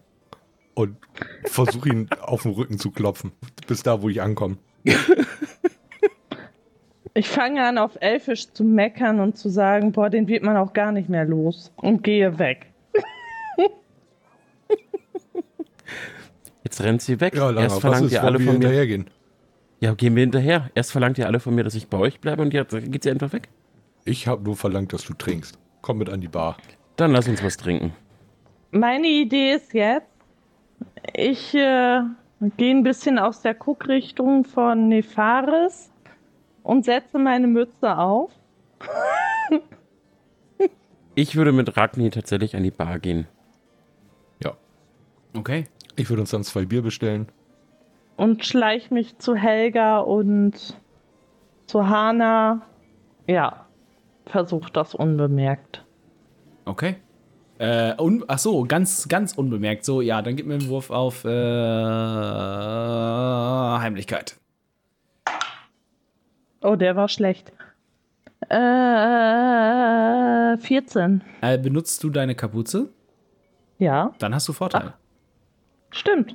Und versuche ihn auf den Rücken zu klopfen. Bis da, wo ich ankomme. Ich fange an, auf Elfisch zu meckern und zu sagen, boah, den wird man auch gar nicht mehr los. Und gehe weg. Jetzt rennt sie weg. Ja, Lara, Erst verlangt ist, ihr alle von mir. hinterhergehen? Ja, gehen wir hinterher. Erst verlangt ihr alle von mir, dass ich bei euch bleibe und jetzt geht sie einfach weg. Ich habe nur verlangt, dass du trinkst. Komm mit an die Bar. Dann lass uns was trinken. Meine Idee ist jetzt, ich äh, gehe ein bisschen aus der Guckrichtung von Nefaris und setze meine Mütze auf. Ich würde mit Ragni tatsächlich an die Bar gehen. Ja. Okay. Ich würde uns dann zwei Bier bestellen. und schleich mich zu Helga und zu Hana. Ja, versuch das unbemerkt. Okay. Äh, un ach so, ganz, ganz unbemerkt. So, ja, dann gib mir einen Wurf auf äh, Heimlichkeit. Oh, der war schlecht. Äh, 14. Äh, benutzt du deine Kapuze? Ja, Dann hast du Vorteil. stimmt.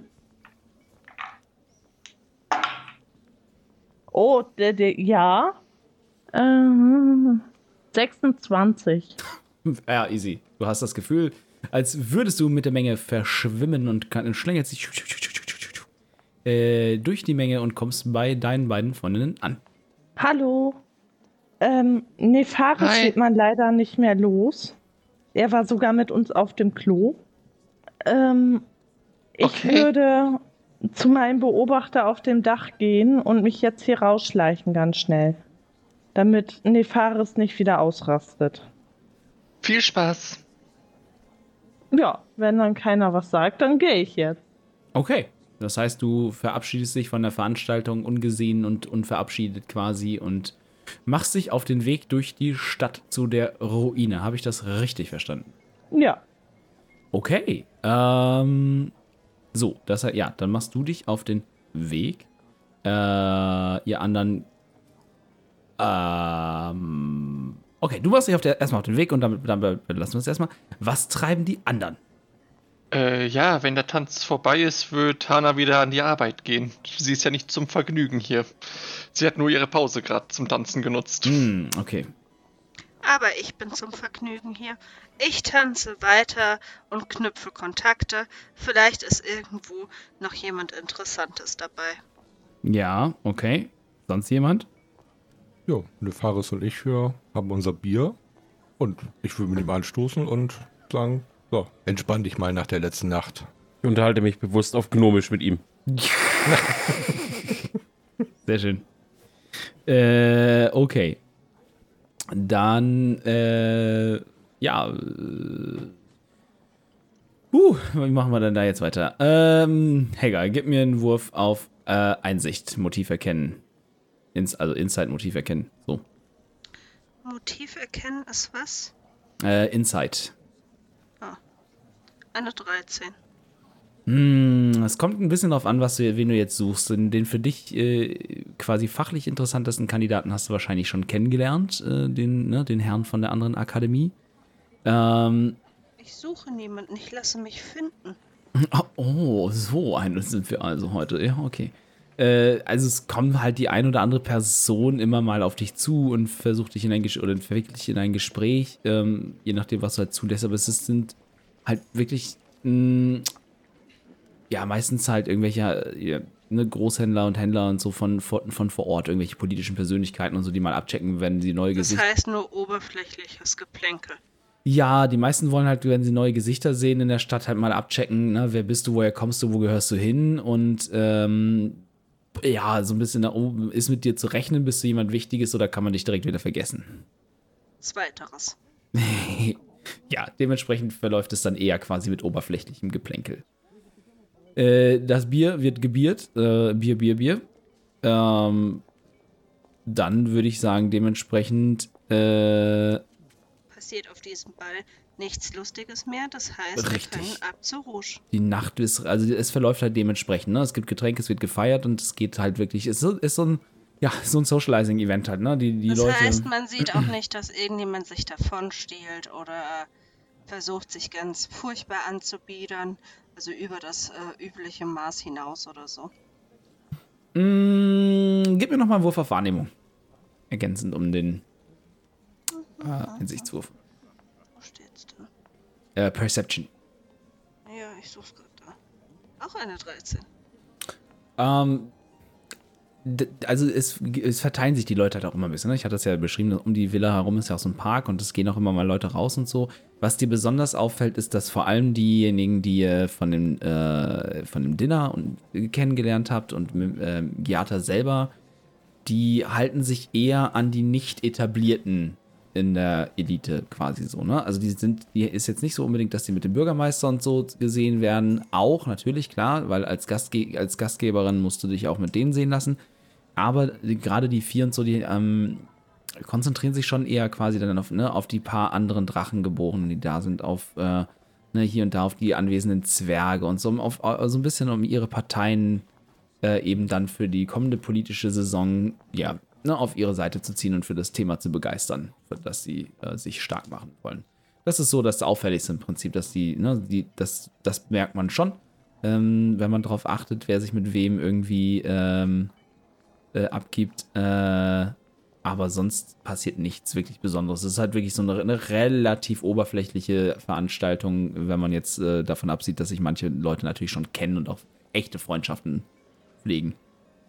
Oh, der, der, ja. Ähm, 26. Ja, easy. Du hast das Gefühl, als würdest du mit der Menge verschwimmen und kann, schlängelst dich äh, durch die Menge und kommst bei deinen beiden Freundinnen an. Hallo. Ähm, Nefaris Hi. wird man leider nicht mehr los. Er war sogar mit uns auf dem Klo. Ähm, ich Okay. würde zu meinem Beobachter auf dem Dach gehen und mich jetzt hier rausschleichen ganz schnell. Damit Nefaris nicht wieder ausrastet. Viel Spaß. Ja, wenn dann keiner was sagt, dann gehe ich jetzt. Okay. Das heißt, du verabschiedest dich von der Veranstaltung ungesehen und unverabschiedet quasi und machst dich auf den Weg durch die Stadt zu der Ruine. Habe ich das richtig verstanden? Ja. Okay. Ähm, so, das heißt, ja, dann machst du dich auf den Weg. Äh, ihr anderen. Ähm, okay, du machst dich auf der, erstmal auf den Weg und dann, dann lassen wir uns erstmal. Was treiben die anderen? Äh, ja, wenn der Tanz vorbei ist, wird Hana wieder an die Arbeit gehen. Sie ist ja nicht zum Vergnügen hier. Sie hat nur ihre Pause gerade zum Tanzen genutzt. Hm, okay. Aber ich bin zum Vergnügen hier. Ich tanze weiter und knüpfe Kontakte. Vielleicht ist irgendwo noch jemand Interessantes dabei. Ja, okay. Sonst jemand? Ja, Nefaris und ich wir haben unser Bier. Und ich würde mit ihm anstoßen und sagen, so, entspann dich mal nach der letzten Nacht. Ich unterhalte mich bewusst auf Gnomisch mit ihm. Sehr schön. Äh, okay. Dann, äh, ja. Äh, uh, wie machen wir denn da jetzt weiter? Ähm, Helga, gib mir einen Wurf auf äh, Einsicht, Motiv erkennen. Ins, also Insight-Motiv erkennen. So. Motiv erkennen ist was? Äh, Insight. Eine 13. Hm, es kommt ein bisschen darauf an, was du, wen du jetzt suchst. Den, den für dich äh, quasi fachlich interessantesten Kandidaten hast du wahrscheinlich schon kennengelernt, äh, den, ne, den Herrn von der anderen Akademie. Ähm, Ich suche niemanden, ich lasse mich finden. oh, so ein sind wir also heute. Ja, okay. Äh, also es kommt halt die ein oder andere Person immer mal auf dich zu und versucht dich in ein Gespräch oder verwickelt dich in ein Gespräch, ähm, je nachdem, was du halt zulässt. Aber es sind halt wirklich, mh, ja, meistens halt irgendwelche äh, ja, ne, Großhändler und Händler und so von, von, von vor Ort, irgendwelche politischen Persönlichkeiten und so, die mal abchecken, wenn sie neue Das Gesichter. heißt nur oberflächliches Geplänkel. Ja, die meisten wollen halt, wenn sie neue Gesichter sehen in der Stadt, halt mal abchecken, ne, wer bist du, woher kommst du, wo gehörst du hin und ähm, ja, so ein bisschen da oben ist mit dir zu rechnen, bist du jemand Wichtiges oder kann man dich direkt wieder vergessen? Zweiteres. ja, dementsprechend verläuft es dann eher quasi mit oberflächlichem Geplänkel. Äh, das Bier wird gebiert, äh, Bier, Bier, Bier. Ähm, dann würde ich sagen, dementsprechend äh, Passiert auf diesem Ball nichts Lustiges mehr. Das heißt, Richtig. wir können ab zur Rouge. die Nacht ist, also es verläuft halt dementsprechend, ne? Es gibt Getränke, es wird gefeiert und es geht halt wirklich, es ist, so- ist so ein, ja, so ein Socializing-Event halt, ne? Die, die Das Leute. heißt, man sieht auch nicht, dass irgendjemand sich davon stiehlt oder versucht, sich ganz furchtbar anzubiedern. Also über das äh, übliche Maß hinaus oder so. Mm, gib mir noch mal einen Wurf auf Wahrnehmung. ergänzend um den äh, Insichtswurf. Wo steht's denn? Äh, Perception. Ja, ich such's gerade da. Auch eine 13. Ähm, also es, es verteilen sich die Leute halt auch immer ein bisschen. Ne? Ich hatte das ja beschrieben, um die Villa herum ist ja auch so ein Park und es gehen auch immer mal Leute raus und so. Was dir besonders auffällt, ist, dass vor allem diejenigen, die von dem, äh, von dem Dinner und, kennengelernt habt und ähm, Giata selber, die halten sich eher an die nicht etablierten in der Elite quasi so, ne? Also die sind, die ist jetzt nicht so unbedingt, dass die mit dem Bürgermeister und so gesehen werden. Auch natürlich, klar, weil als, Gastge als Gastgeberin musst du dich auch mit denen sehen lassen. Aber gerade die vier und so, die ähm, konzentrieren sich schon eher quasi dann auf, ne, auf die paar anderen Drachengeborenen, die da sind, auf äh, ne, hier und da auf die anwesenden Zwerge und so, auf, so ein bisschen um ihre Parteien äh, eben dann für die kommende politische Saison ja, ne, auf ihre Seite zu ziehen und für das Thema zu begeistern, für das sie äh, sich stark machen wollen. Das ist so das Auffälligste im Prinzip, dass die, ne, die das, das merkt man schon, ähm, wenn man darauf achtet, wer sich mit wem irgendwie ähm, äh, abgibt. Äh, aber sonst passiert nichts wirklich Besonderes. Es ist halt wirklich so eine, eine relativ oberflächliche Veranstaltung, wenn man jetzt äh, davon absieht, dass sich manche Leute natürlich schon kennen und auch echte Freundschaften pflegen.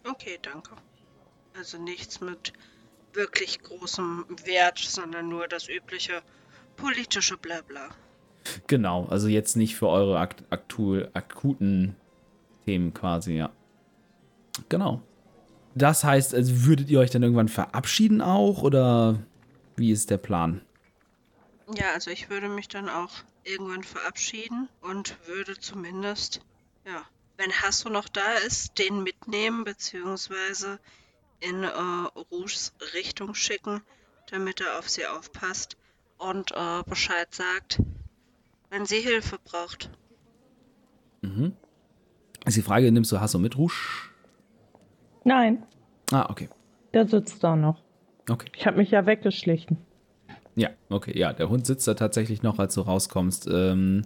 Okay, danke. Also nichts mit wirklich großem Wert, sondern nur das übliche politische Blabla. Genau, also jetzt nicht für eure akt aktu akuten Themen quasi, ja. Genau. Das heißt, also würdet ihr euch dann irgendwann verabschieden auch oder wie ist der Plan? Ja, also ich würde mich dann auch irgendwann verabschieden und würde zumindest, ja, wenn Hasso noch da ist, den mitnehmen, beziehungsweise in äh, Rouges Richtung schicken, damit er auf sie aufpasst und äh, Bescheid sagt, wenn sie Hilfe braucht. Mhm. Ist die Frage, nimmst du Hasso mit Rouge? Nein, Ah, okay. der sitzt da noch. Okay. Ich habe mich ja weggeschlichen. Ja, okay, ja, der Hund sitzt da tatsächlich noch, als du rauskommst. Ähm,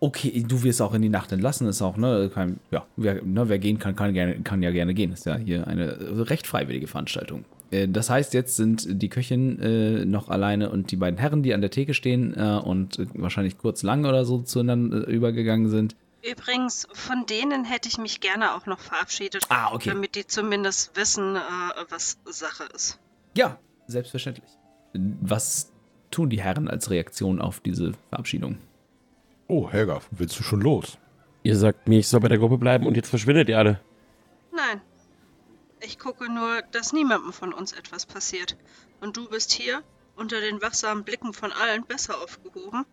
okay, du wirst auch in die Nacht entlassen, ist auch, ne, kein, ja, wer, ne, wer gehen kann, kann, gerne, kann ja gerne gehen. Ist ja hier eine recht freiwillige Veranstaltung. Äh, das heißt, jetzt sind die Köchin äh, noch alleine und die beiden Herren, die an der Theke stehen äh, und äh, wahrscheinlich kurz lang oder so zueinander äh, übergegangen sind. Übrigens, von denen hätte ich mich gerne auch noch verabschiedet, Ah, okay. damit die zumindest wissen, äh, was Sache ist. Ja, selbstverständlich. Was tun die Herren als Reaktion auf diese Verabschiedung? Oh, Helga, willst du schon los? Ihr sagt mir, ich soll bei der Gruppe bleiben und jetzt verschwindet ihr alle. Nein. Ich gucke nur, dass niemandem von uns etwas passiert. Und du bist hier, unter den wachsamen Blicken von allen, besser aufgehoben,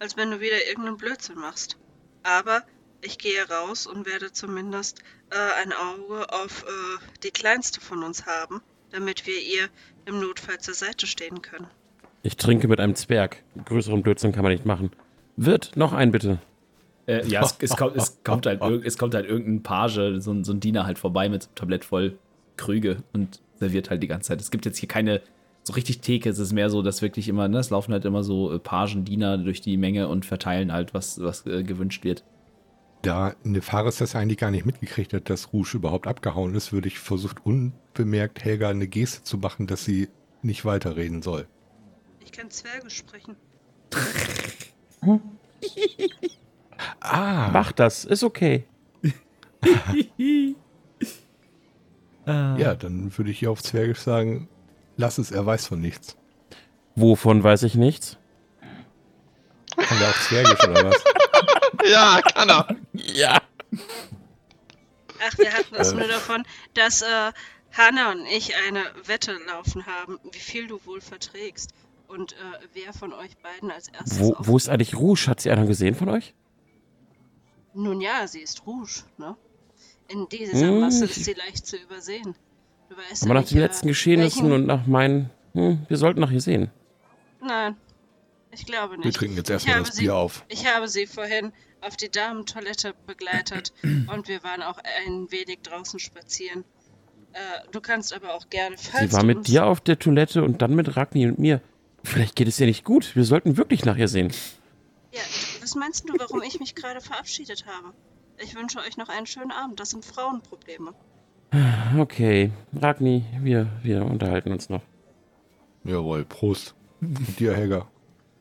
als wenn du wieder irgendeinen Blödsinn machst. Aber ich gehe raus und werde zumindest äh, ein Auge auf äh, die kleinste von uns haben, damit wir ihr im Notfall zur Seite stehen können. Ich trinke mit einem Zwerg. Größeren Blödsinn kann man nicht machen. Wird noch ein bitte. Äh, ja, es, es, kommt, es, kommt halt, es kommt halt irgendein Page, so, ein- so ein Diener halt vorbei mit so einem Tablett voll Krüge und serviert halt die ganze Zeit. Es gibt jetzt hier keine so richtig Theke, es ist mehr so, dass wirklich immer, ne, es laufen halt immer so äh, Pagen, Diener durch die Menge und verteilen halt, was, was äh, gewünscht wird. Da Nefaris das eigentlich gar nicht mitgekriegt hat, dass Rouge überhaupt abgehauen ist, würde ich versucht, unbemerkt Helga eine Geste zu machen, dass sie nicht weiterreden soll. Ich kann Zwerge sprechen. Ah, Mach das, ist okay. ja, dann würde ich hier auf Zwergisch sagen, lass es, er weiß von nichts. Wovon weiß ich nichts? Kann der auch Zwergisch oder was? Ja, kann er. Ja. Ach, wir hatten es nur davon, dass äh, Hanna und ich eine Wette laufen haben, wie viel du wohl verträgst. Und äh, wer von euch beiden als erstes Wo, wo ist eigentlich Rouge? Hat sie einer gesehen von euch? Nun ja, sie ist Rouge, ne? In dieser Masse Hm. ist sie leicht zu übersehen. Aber nach den letzten äh, Geschehnissen welchen- und nach meinen. Hm, wir sollten nach ihr sehen. Nein, ich glaube nicht. Wir trinken jetzt erstmal das sie- Bier auf. Ich habe sie vorhin auf die Damentoilette begleitet und wir waren auch ein wenig draußen spazieren. Äh, du kannst aber auch gerne, falls Sie war mit dir auf der Toilette und dann mit Ragni und mir. Vielleicht geht es ihr nicht gut. Wir sollten wirklich nach ihr sehen. Ja, was meinst du, warum ich mich gerade verabschiedet habe? Ich wünsche euch noch einen schönen Abend. Das sind Frauenprobleme. Okay, Ragni, wir, wir unterhalten uns noch. Jawohl, Prost. Dir, Helga.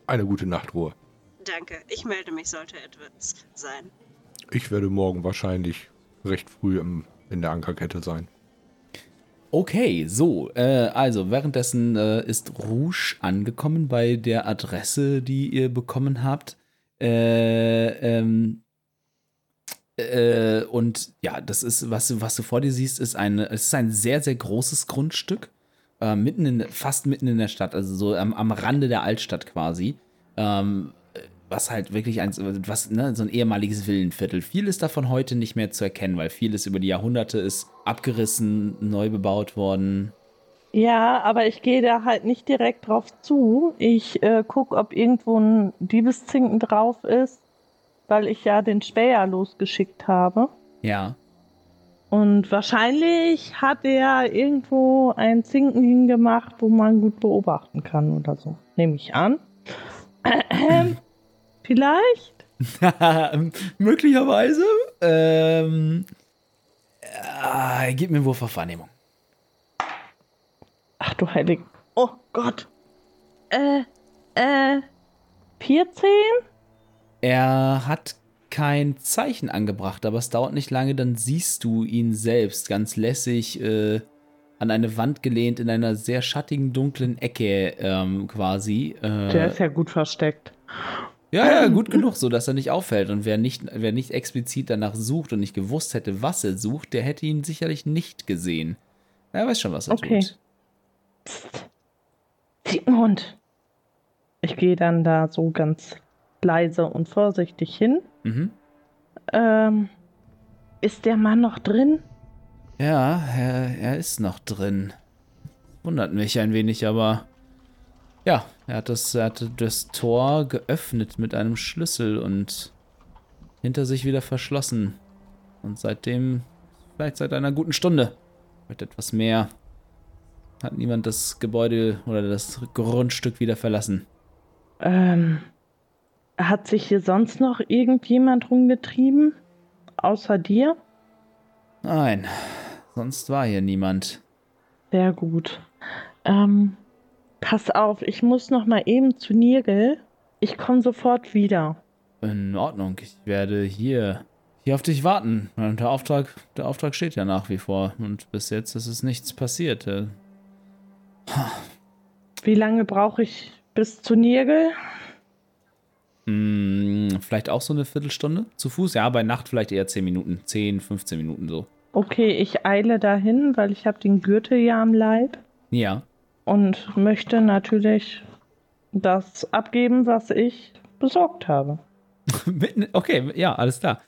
Eine gute Nachtruhe. Danke. Ich melde mich, sollte etwas sein. Ich werde morgen wahrscheinlich recht früh im, in der Ankerkette sein. Okay, so, äh, also währenddessen äh, ist Rouge angekommen bei der Adresse, die ihr bekommen habt. Äh, ähm, äh, und ja, das ist, was du, was du vor dir siehst, ist ein, es ist ein sehr, sehr großes Grundstück. Äh, mitten in, fast mitten in der Stadt, also so am, am Rande der Altstadt quasi. Ähm, was halt wirklich ein, was, ne, so ein ehemaliges Villenviertel. Viel ist davon heute nicht mehr zu erkennen, weil vieles über die Jahrhunderte ist abgerissen, neu bebaut worden. Ja, aber ich gehe da halt nicht direkt drauf zu. Ich äh, gucke, ob irgendwo ein Diebeszinken drauf ist, weil ich ja den Späher losgeschickt habe. Ja. Und wahrscheinlich hat er irgendwo einen Zinken hingemacht, wo man gut beobachten kann oder so. Nehme ich an. Vielleicht? Möglicherweise. Ähm, äh, gib mir einen Wurf auf Wahrnehmung. Ach du Heilig. Oh Gott. Äh, äh, 14? Er hat kein Zeichen angebracht, aber es dauert nicht lange, dann siehst du ihn selbst ganz lässig äh, an eine Wand gelehnt in einer sehr schattigen, dunklen Ecke ähm, quasi. Äh, Der ist ja gut versteckt. Ja, ja, gut genug, so dass er nicht auffällt. Und wer nicht, wer nicht explizit danach sucht und nicht gewusst hätte, was er sucht, der hätte ihn sicherlich nicht gesehen. Er weiß schon, was er Okay. tut. Psst. Sigmund. Ich gehe dann da so ganz leise und vorsichtig hin. Mhm. Ähm, ist der Mann noch drin? Ja, er, er ist noch drin. Wundert mich ein wenig, aber ja, er hat das, er hat das Tor geöffnet mit einem Schlüssel und hinter sich wieder verschlossen. Und seitdem, vielleicht seit einer guten Stunde, mit etwas mehr, hat niemand das Gebäude oder das Grundstück wieder verlassen. Ähm, hat sich hier sonst noch irgendjemand rumgetrieben? Außer dir? Nein, sonst war hier niemand. Sehr gut. Ähm, pass auf, ich muss noch mal eben zu Nirgel. Ich komme sofort wieder. In Ordnung, ich werde hier, hier auf dich warten. Der Auftrag, der Auftrag steht ja nach wie vor. Und bis jetzt ist es nichts passiert. Äh, Wie lange brauche ich bis zu Nirgel? Mh, vielleicht auch so eine Viertelstunde zu Fuß? Ja, bei Nacht vielleicht eher 10 Minuten. 10, 15 Minuten so. Okay, ich eile dahin, weil ich habe den Gürtel ja am Leib Ja. und möchte natürlich das abgeben, was ich besorgt habe. okay, ja, alles klar.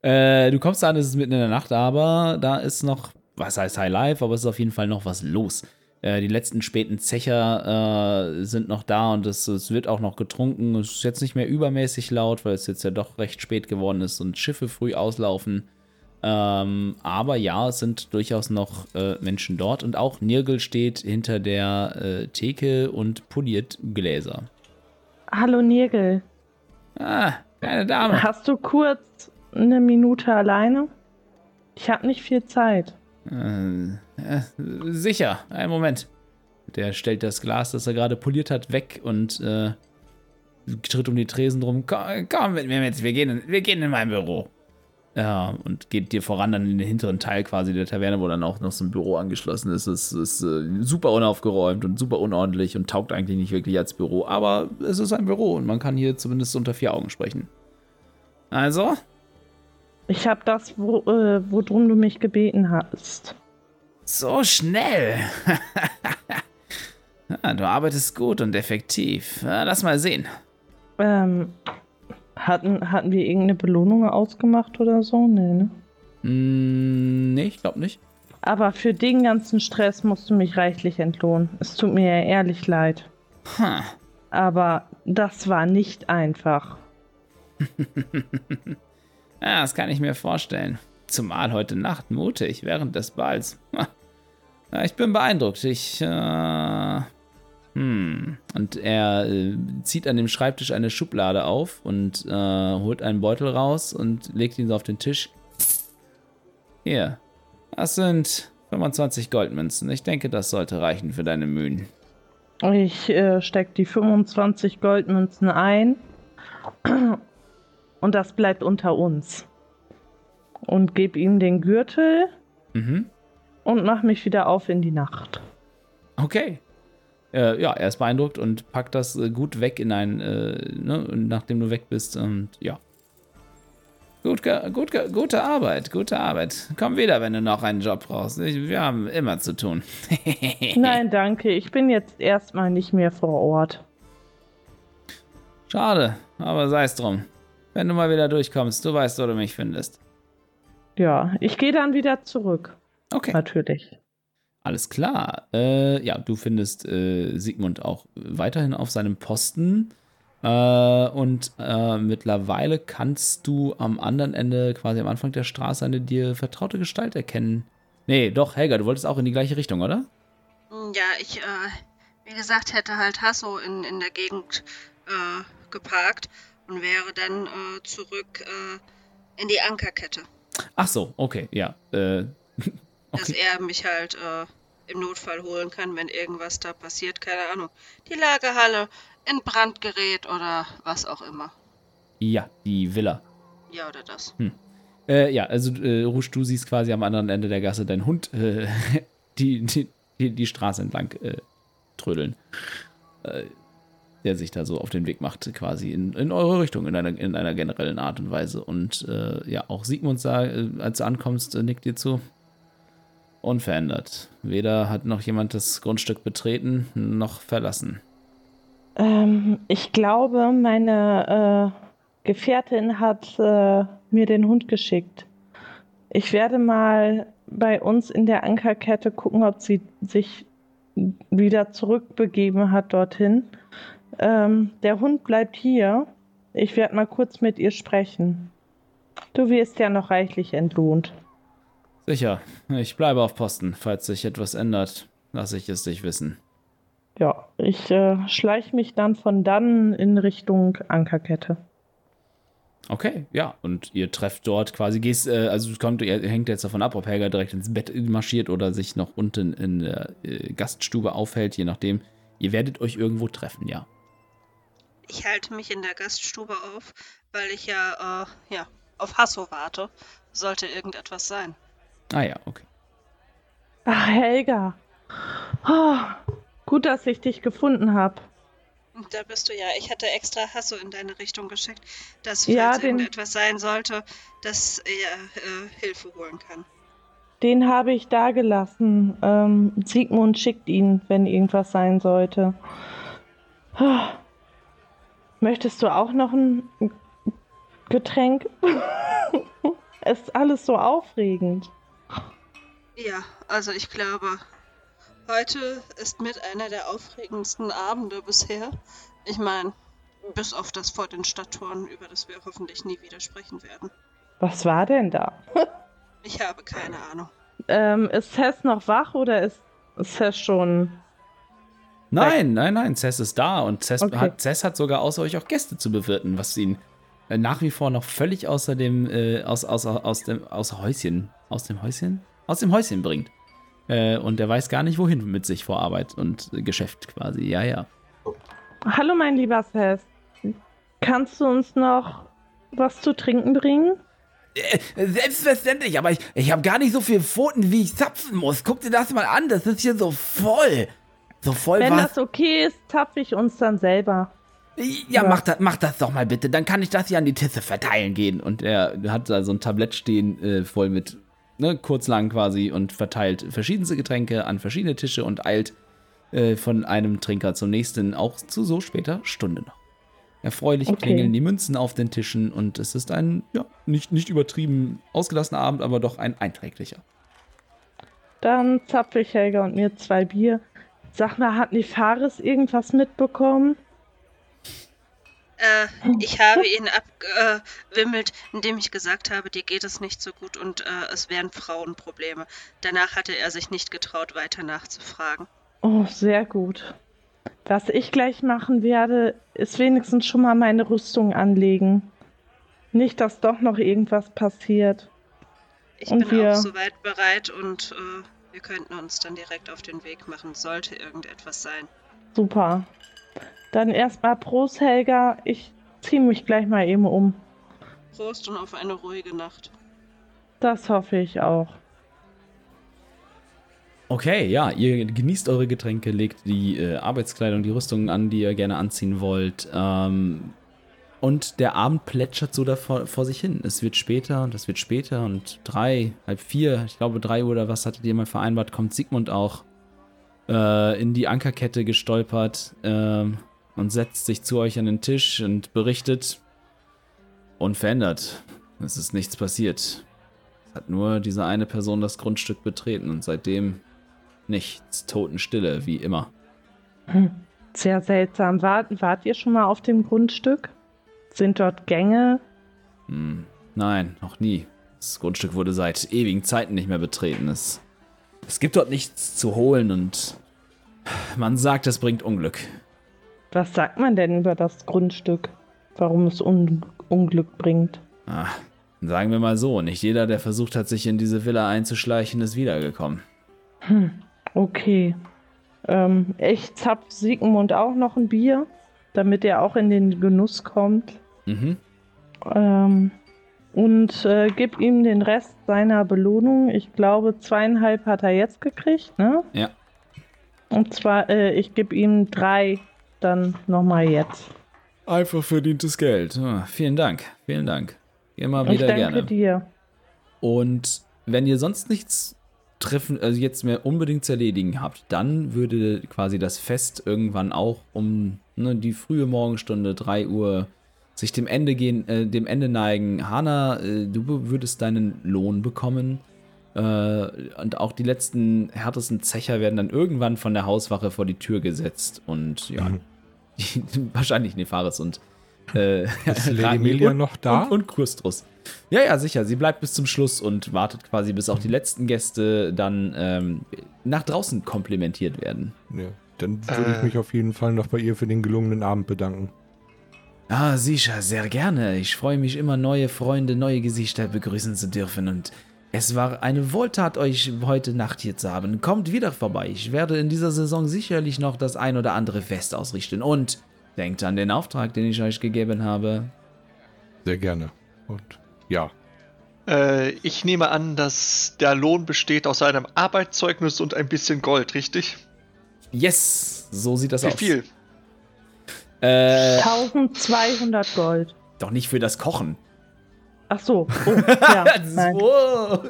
Äh, du kommst da an, es ist mitten in der Nacht, aber da ist noch, was heißt High Life, aber es ist auf jeden Fall noch was los. Äh, die letzten späten Zecher äh, sind noch da und es, es wird auch noch getrunken. Es ist jetzt nicht mehr übermäßig laut, weil es jetzt ja doch recht spät geworden ist und Schiffe früh auslaufen. Ähm, aber ja, es sind durchaus noch äh, Menschen dort und auch Nirgel steht hinter der äh, Theke und poliert Gläser. Hallo Nirgel, Ah, kleine Dame. hast du kurz eine Minute alleine? Ich habe nicht viel Zeit. Äh, äh, sicher, einen Moment. Der stellt das Glas, das er gerade poliert hat, weg und äh, tritt um die Tresen drum. Komm, komm mit mir mit, wir gehen, in, wir gehen in mein Büro. Ja, und geht dir voran dann in den hinteren Teil quasi der Taverne, wo dann auch noch so ein Büro angeschlossen ist. Es ist äh, super unaufgeräumt und super unordentlich und taugt eigentlich nicht wirklich als Büro. Aber es ist ein Büro und man kann hier zumindest unter vier Augen sprechen. Also, Ich habe das, wo, äh, worum du mich gebeten hast. So schnell. ja, du arbeitest gut und effektiv. Ja, lass mal sehen. Ähm, hatten, hatten wir irgendeine Belohnung ausgemacht oder so? Nee, ne? Hm, nee, ich glaube nicht. Aber für den ganzen Stress musst du mich reichlich entlohnen. Es tut mir ja ehrlich leid. Ha. Aber das war nicht einfach. Ja, das kann ich mir vorstellen. Zumal heute Nacht mutig während des Balls. Ich bin beeindruckt. Ich, äh, hm. Und er äh, zieht an dem Schreibtisch eine Schublade auf und äh, holt einen Beutel raus und legt ihn so auf den Tisch. Hier. Das sind 25 Goldmünzen. Ich denke, das sollte reichen für deine Mühen. Ich äh, stecke die 25 Goldmünzen ein und das bleibt unter uns. Und gebe ihm den Gürtel Mhm. und mach mich wieder auf in die Nacht. Okay. Äh, ja, er ist beeindruckt und packt das äh, gut weg in ein, äh, ne, nachdem du weg bist. Und ja. Gut, gut, gute Arbeit, gute Arbeit. Komm wieder, wenn du noch einen Job brauchst. Ich, wir haben immer zu tun. Nein, danke. Ich bin jetzt erstmal nicht mehr vor Ort. Schade, aber sei es drum. Wenn du mal wieder durchkommst, du weißt, wo du mich findest. Ja, ich gehe dann wieder zurück. Okay. Natürlich. Alles klar. Äh, ja, du findest äh, Sigmund auch weiterhin auf seinem Posten. Äh, und äh, mittlerweile kannst du am anderen Ende, quasi am Anfang der Straße, eine dir vertraute Gestalt erkennen. Nee, doch, Helga, du wolltest auch in die gleiche Richtung, oder? Ja, ich, äh, wie gesagt, hätte halt Hasso in, in der Gegend äh, geparkt und wäre dann äh, zurück äh, in die Ankerkette. Ach so, okay, ja. Äh, Dass okay. er mich halt äh, im Notfall holen kann, wenn irgendwas da passiert. Keine Ahnung. Die Lagerhalle in Brand gerät oder was auch immer. Ja, die Villa. Ja, oder das. Äh, ja, also äh, Rouge, du siehst quasi am anderen Ende der Gasse deinen Hund äh, die, die, die, die Straße entlang äh, trödeln. Der sich da so auf den Weg macht, quasi in, in eure Richtung, in einer, in einer generellen Art und Weise. Und äh, ja, auch Sigmund sah, äh, als du ankommst, äh, nickt dir zu. Unverändert. Weder hat noch jemand das Grundstück betreten, noch verlassen. Ähm, ich glaube, meine äh, Gefährtin hat äh, mir den Hund geschickt. Ich werde mal bei uns in der Ankerkette gucken, ob sie sich wieder zurückbegeben hat dorthin. Ähm, der Hund bleibt hier. Ich werde mal kurz mit ihr sprechen. Du wirst ja noch reichlich entlohnt. Sicher, ich bleibe auf Posten. Falls sich etwas ändert, lasse ich es dich wissen. Ja, ich äh, schleiche mich dann von dann in Richtung Ankerkette. Okay, ja, und ihr trefft dort quasi, gehst, äh, also es kommt, ihr hängt jetzt davon ab, ob Helga direkt ins Bett marschiert oder sich noch unten in der äh, Gaststube aufhält, je nachdem. Ihr werdet euch irgendwo treffen, ja. Ich halte mich in der Gaststube auf, weil ich ja, äh, ja, auf Hasso warte. Sollte irgendetwas sein. Ah ja, okay. Ach, Helga. Oh, gut, dass ich dich gefunden habe. Da bist du ja. Ich hatte extra Hasso in deine Richtung geschickt, dass Ja, falls den- irgendetwas sein sollte, dass er äh, Hilfe holen kann. Den habe ich da gelassen. Ähm, Sigmund schickt ihn, wenn irgendwas sein sollte. Ah. Möchtest du auch noch ein Getränk? es ist alles so aufregend. Ja, also ich glaube, heute ist mit einer der aufregendsten Abende bisher. Ich meine, bis auf das vor den Stadttoren, über das wir hoffentlich nie wieder sprechen werden. Was war denn da? Ich habe keine Ahnung. Ähm, ist Cess noch wach oder ist Cess schon. Nein, nein, nein, Cess ist da und Cess, Okay. hat, Cess hat sogar außer euch auch Gäste zu bewirten, was ihn äh, nach wie vor noch völlig außer dem, äh, aus, aus, aus dem, aus Häuschen, aus dem Häuschen? Aus dem Häuschen bringt. Äh, und er weiß gar nicht, wohin mit sich vor Arbeit und äh, Geschäft quasi. Ja, ja. Hallo, mein lieber Cess. Kannst du uns noch was zu trinken bringen? Äh, Selbstverständlich, aber ich, ich habe gar nicht so viele Pfoten, wie ich zapfen muss. Guck dir das mal an, das ist hier so voll. So voll Wenn was. das okay ist, zapfe ich uns dann selber. Ja, mach das, mach das doch mal bitte, dann kann ich das hier an die Tisse verteilen gehen. Und er hat da so ein Tablett stehen, äh, voll mit, ne, kurz lang quasi und verteilt verschiedenste Getränke an verschiedene Tische und eilt äh, von einem Trinker zum nächsten, auch zu so später Stunde noch. Erfreulich Okay. klingeln die Münzen auf den Tischen und es ist ein, ja, nicht, nicht übertrieben ausgelassener Abend, aber doch ein einträglicher. Dann zapfe ich Helga und mir zwei Bier. Sag mal, hat Nefaris irgendwas mitbekommen? Äh, ich habe ihn abgewimmelt, indem ich gesagt habe, dir geht es nicht so gut und äh, es wären Frauenprobleme. Danach hatte er sich nicht getraut, weiter nachzufragen. Oh, sehr gut. Was ich gleich machen werde, ist wenigstens schon mal meine Rüstung anlegen. Nicht, dass doch noch irgendwas passiert. Ich Und bin wir- auch soweit bereit und äh, wir könnten uns dann direkt auf den Weg machen, sollte irgendetwas sein. Super. Dann erstmal Prost, Helga. Ich ziehe mich gleich mal eben um. Prost und auf eine ruhige Nacht. Das hoffe ich auch. Okay, ja, ihr genießt eure Getränke, legt die äh, Arbeitskleidung, die Rüstungen an, die ihr gerne anziehen wollt. Ähm, und der Abend plätschert so davor, vor sich hin. Es wird später und es wird später und drei, halb vier, ich glaube drei Uhr oder was hattet ihr mal vereinbart, kommt Sigmund auch äh, in die Ankerkette gestolpert ähm, und setzt sich zu euch an den Tisch und berichtet. Unverändert. Es ist nichts passiert. Es hat nur diese eine Person das Grundstück betreten und seitdem nichts. Totenstille, wie immer. Hm. Sehr seltsam. Wart, wart ihr schon mal auf dem Grundstück? Sind dort Gänge? Hm, nein, noch nie. Das Grundstück wurde seit ewigen Zeiten nicht mehr betreten. Es, es gibt dort nichts zu holen und man sagt, es bringt Unglück. Was sagt man denn über das Grundstück? Warum es Un Unglück bringt? Ah, sagen wir mal so, nicht jeder, der versucht hat, sich in diese Villa einzuschleichen, ist wiedergekommen. Hm. Okay. Ähm, ich zapf Sigmund auch noch ein Bier, damit er auch in den Genuss kommt. Mhm. Ähm, und äh, gib ihm den Rest seiner Belohnung. Ich glaube, zweieinhalb hat er jetzt gekriegt, ne? Ja. Und zwar, äh, ich gebe ihm drei dann nochmal jetzt. Einfach verdientes Geld. Ah, vielen Dank, vielen Dank. Immer Ich wieder danke gerne. dir. Und wenn ihr sonst nichts treffen, also jetzt mehr unbedingt zu erledigen habt, dann würde quasi das Fest irgendwann auch um ne, die frühe Morgenstunde, 3 Uhr, sich dem Ende gehen, äh, dem Ende neigen. Hanna, äh, du würdest deinen Lohn bekommen. Äh, und auch die letzten härtesten Zecher werden dann irgendwann von der Hauswache vor die Tür gesetzt. Und ja, Mhm. wahrscheinlich Nefaris und äh, Ist Lady Melia noch da? Und, und Kurstrus. Ja, ja, sicher. Sie bleibt bis zum Schluss und wartet quasi, bis auch die letzten Gäste dann ähm, nach draußen komplimentiert werden. Ja, dann würde ich Äh. mich auf jeden Fall noch bei ihr für den gelungenen Abend bedanken. Ah, sicher, sehr gerne. Ich freue mich immer, neue Freunde, neue Gesichter begrüßen zu dürfen. Und es war eine Wohltat, euch heute Nacht hier zu haben. Kommt wieder vorbei. Ich werde in dieser Saison sicherlich noch das ein oder andere Fest ausrichten. Und denkt an den Auftrag, den ich euch gegeben habe. Sehr gerne. Und ja, Äh, ich nehme an, dass der Lohn besteht aus einem Arbeitszeugnis und ein bisschen Gold, richtig? Yes, so sieht das Wie aus. viel? Äh, 1200 Gold. doch nicht für das Kochen. Ach so. Oh, ja, so.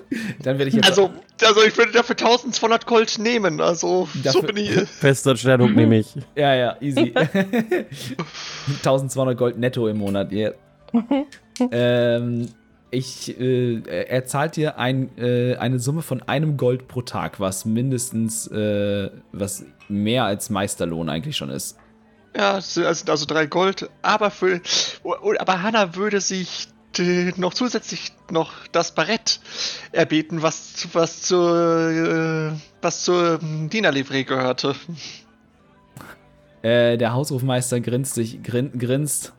Dann werde ich jetzt. Also, also ich würde dafür 1200 Gold nehmen. Also, so Dafür- bin ich. Festanstellung nehme ich. Ja, ja, easy. 1200 Gold netto im Monat, yeah. ähm, ich, äh, er zahlt dir ein, äh, eine Summe von einem Gold pro Tag, was mindestens, äh, was mehr als Meisterlohn eigentlich schon ist. Ja, es sind also also drei Gold. Aber für, oh, oh, aber Hannah würde sich äh, noch zusätzlich noch das Barett erbeten, was zu- was zur äh, was zur ähm, Dienerlivree gehörte. Äh, der Hausrufmeister grinst sich, grin, grinst.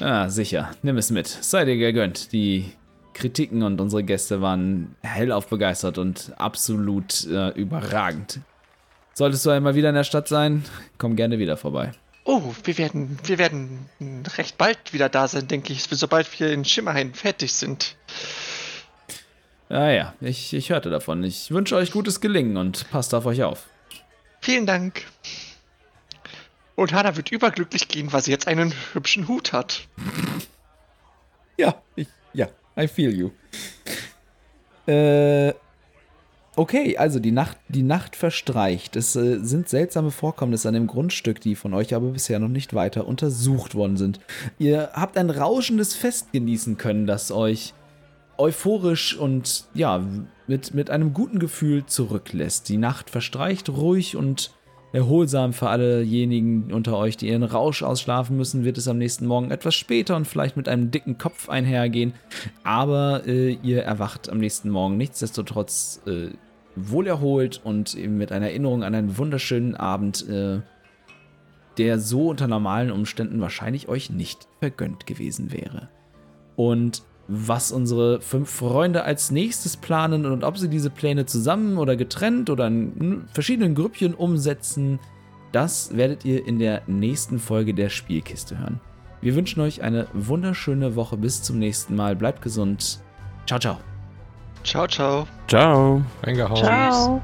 Ah, sicher, nimm es mit. Sei dir gegönnt. Die Kritiken und unsere Gäste waren hellauf begeistert und absolut äh, überragend. Solltest du einmal wieder in der Stadt sein, komm gerne wieder vorbei. Oh, wir werden wir werden recht bald wieder da sein, denke ich, sobald wir in Schimmerhain fertig sind. Ah ja, ich, ich hörte davon. Ich wünsche euch gutes Gelingen und passt auf euch auf. Vielen Dank. Und Hannah wird überglücklich gehen, weil sie jetzt einen hübschen Hut hat. Ja, ich, ja, I feel you. Äh, okay, also die Nacht, die Nacht verstreicht. Es äh, sind seltsame Vorkommnisse an dem Grundstück, die von euch aber bisher noch nicht weiter untersucht worden sind. Ihr habt ein rauschendes Fest genießen können, das euch euphorisch und ja, mit, mit einem guten Gefühl zurücklässt. Die Nacht verstreicht ruhig und erholsam für allejenigen unter euch, die ihren Rausch ausschlafen müssen, wird es am nächsten Morgen etwas später und vielleicht mit einem dicken Kopf einhergehen. Aber äh, ihr erwacht am nächsten Morgen nichtsdestotrotz äh, wohlerholt und eben mit einer Erinnerung an einen wunderschönen Abend, äh, der so unter normalen Umständen wahrscheinlich euch nicht vergönnt gewesen wäre. Und was unsere fünf Freunde als nächstes planen und ob sie diese Pläne zusammen oder getrennt oder in verschiedenen Grüppchen umsetzen, das werdet ihr in der nächsten Folge der Spielkiste hören. Wir wünschen euch eine wunderschöne Woche. Bis zum nächsten Mal. Bleibt gesund. Ciao, ciao. Ciao, ciao. Ciao. Reingehauen. Ciao.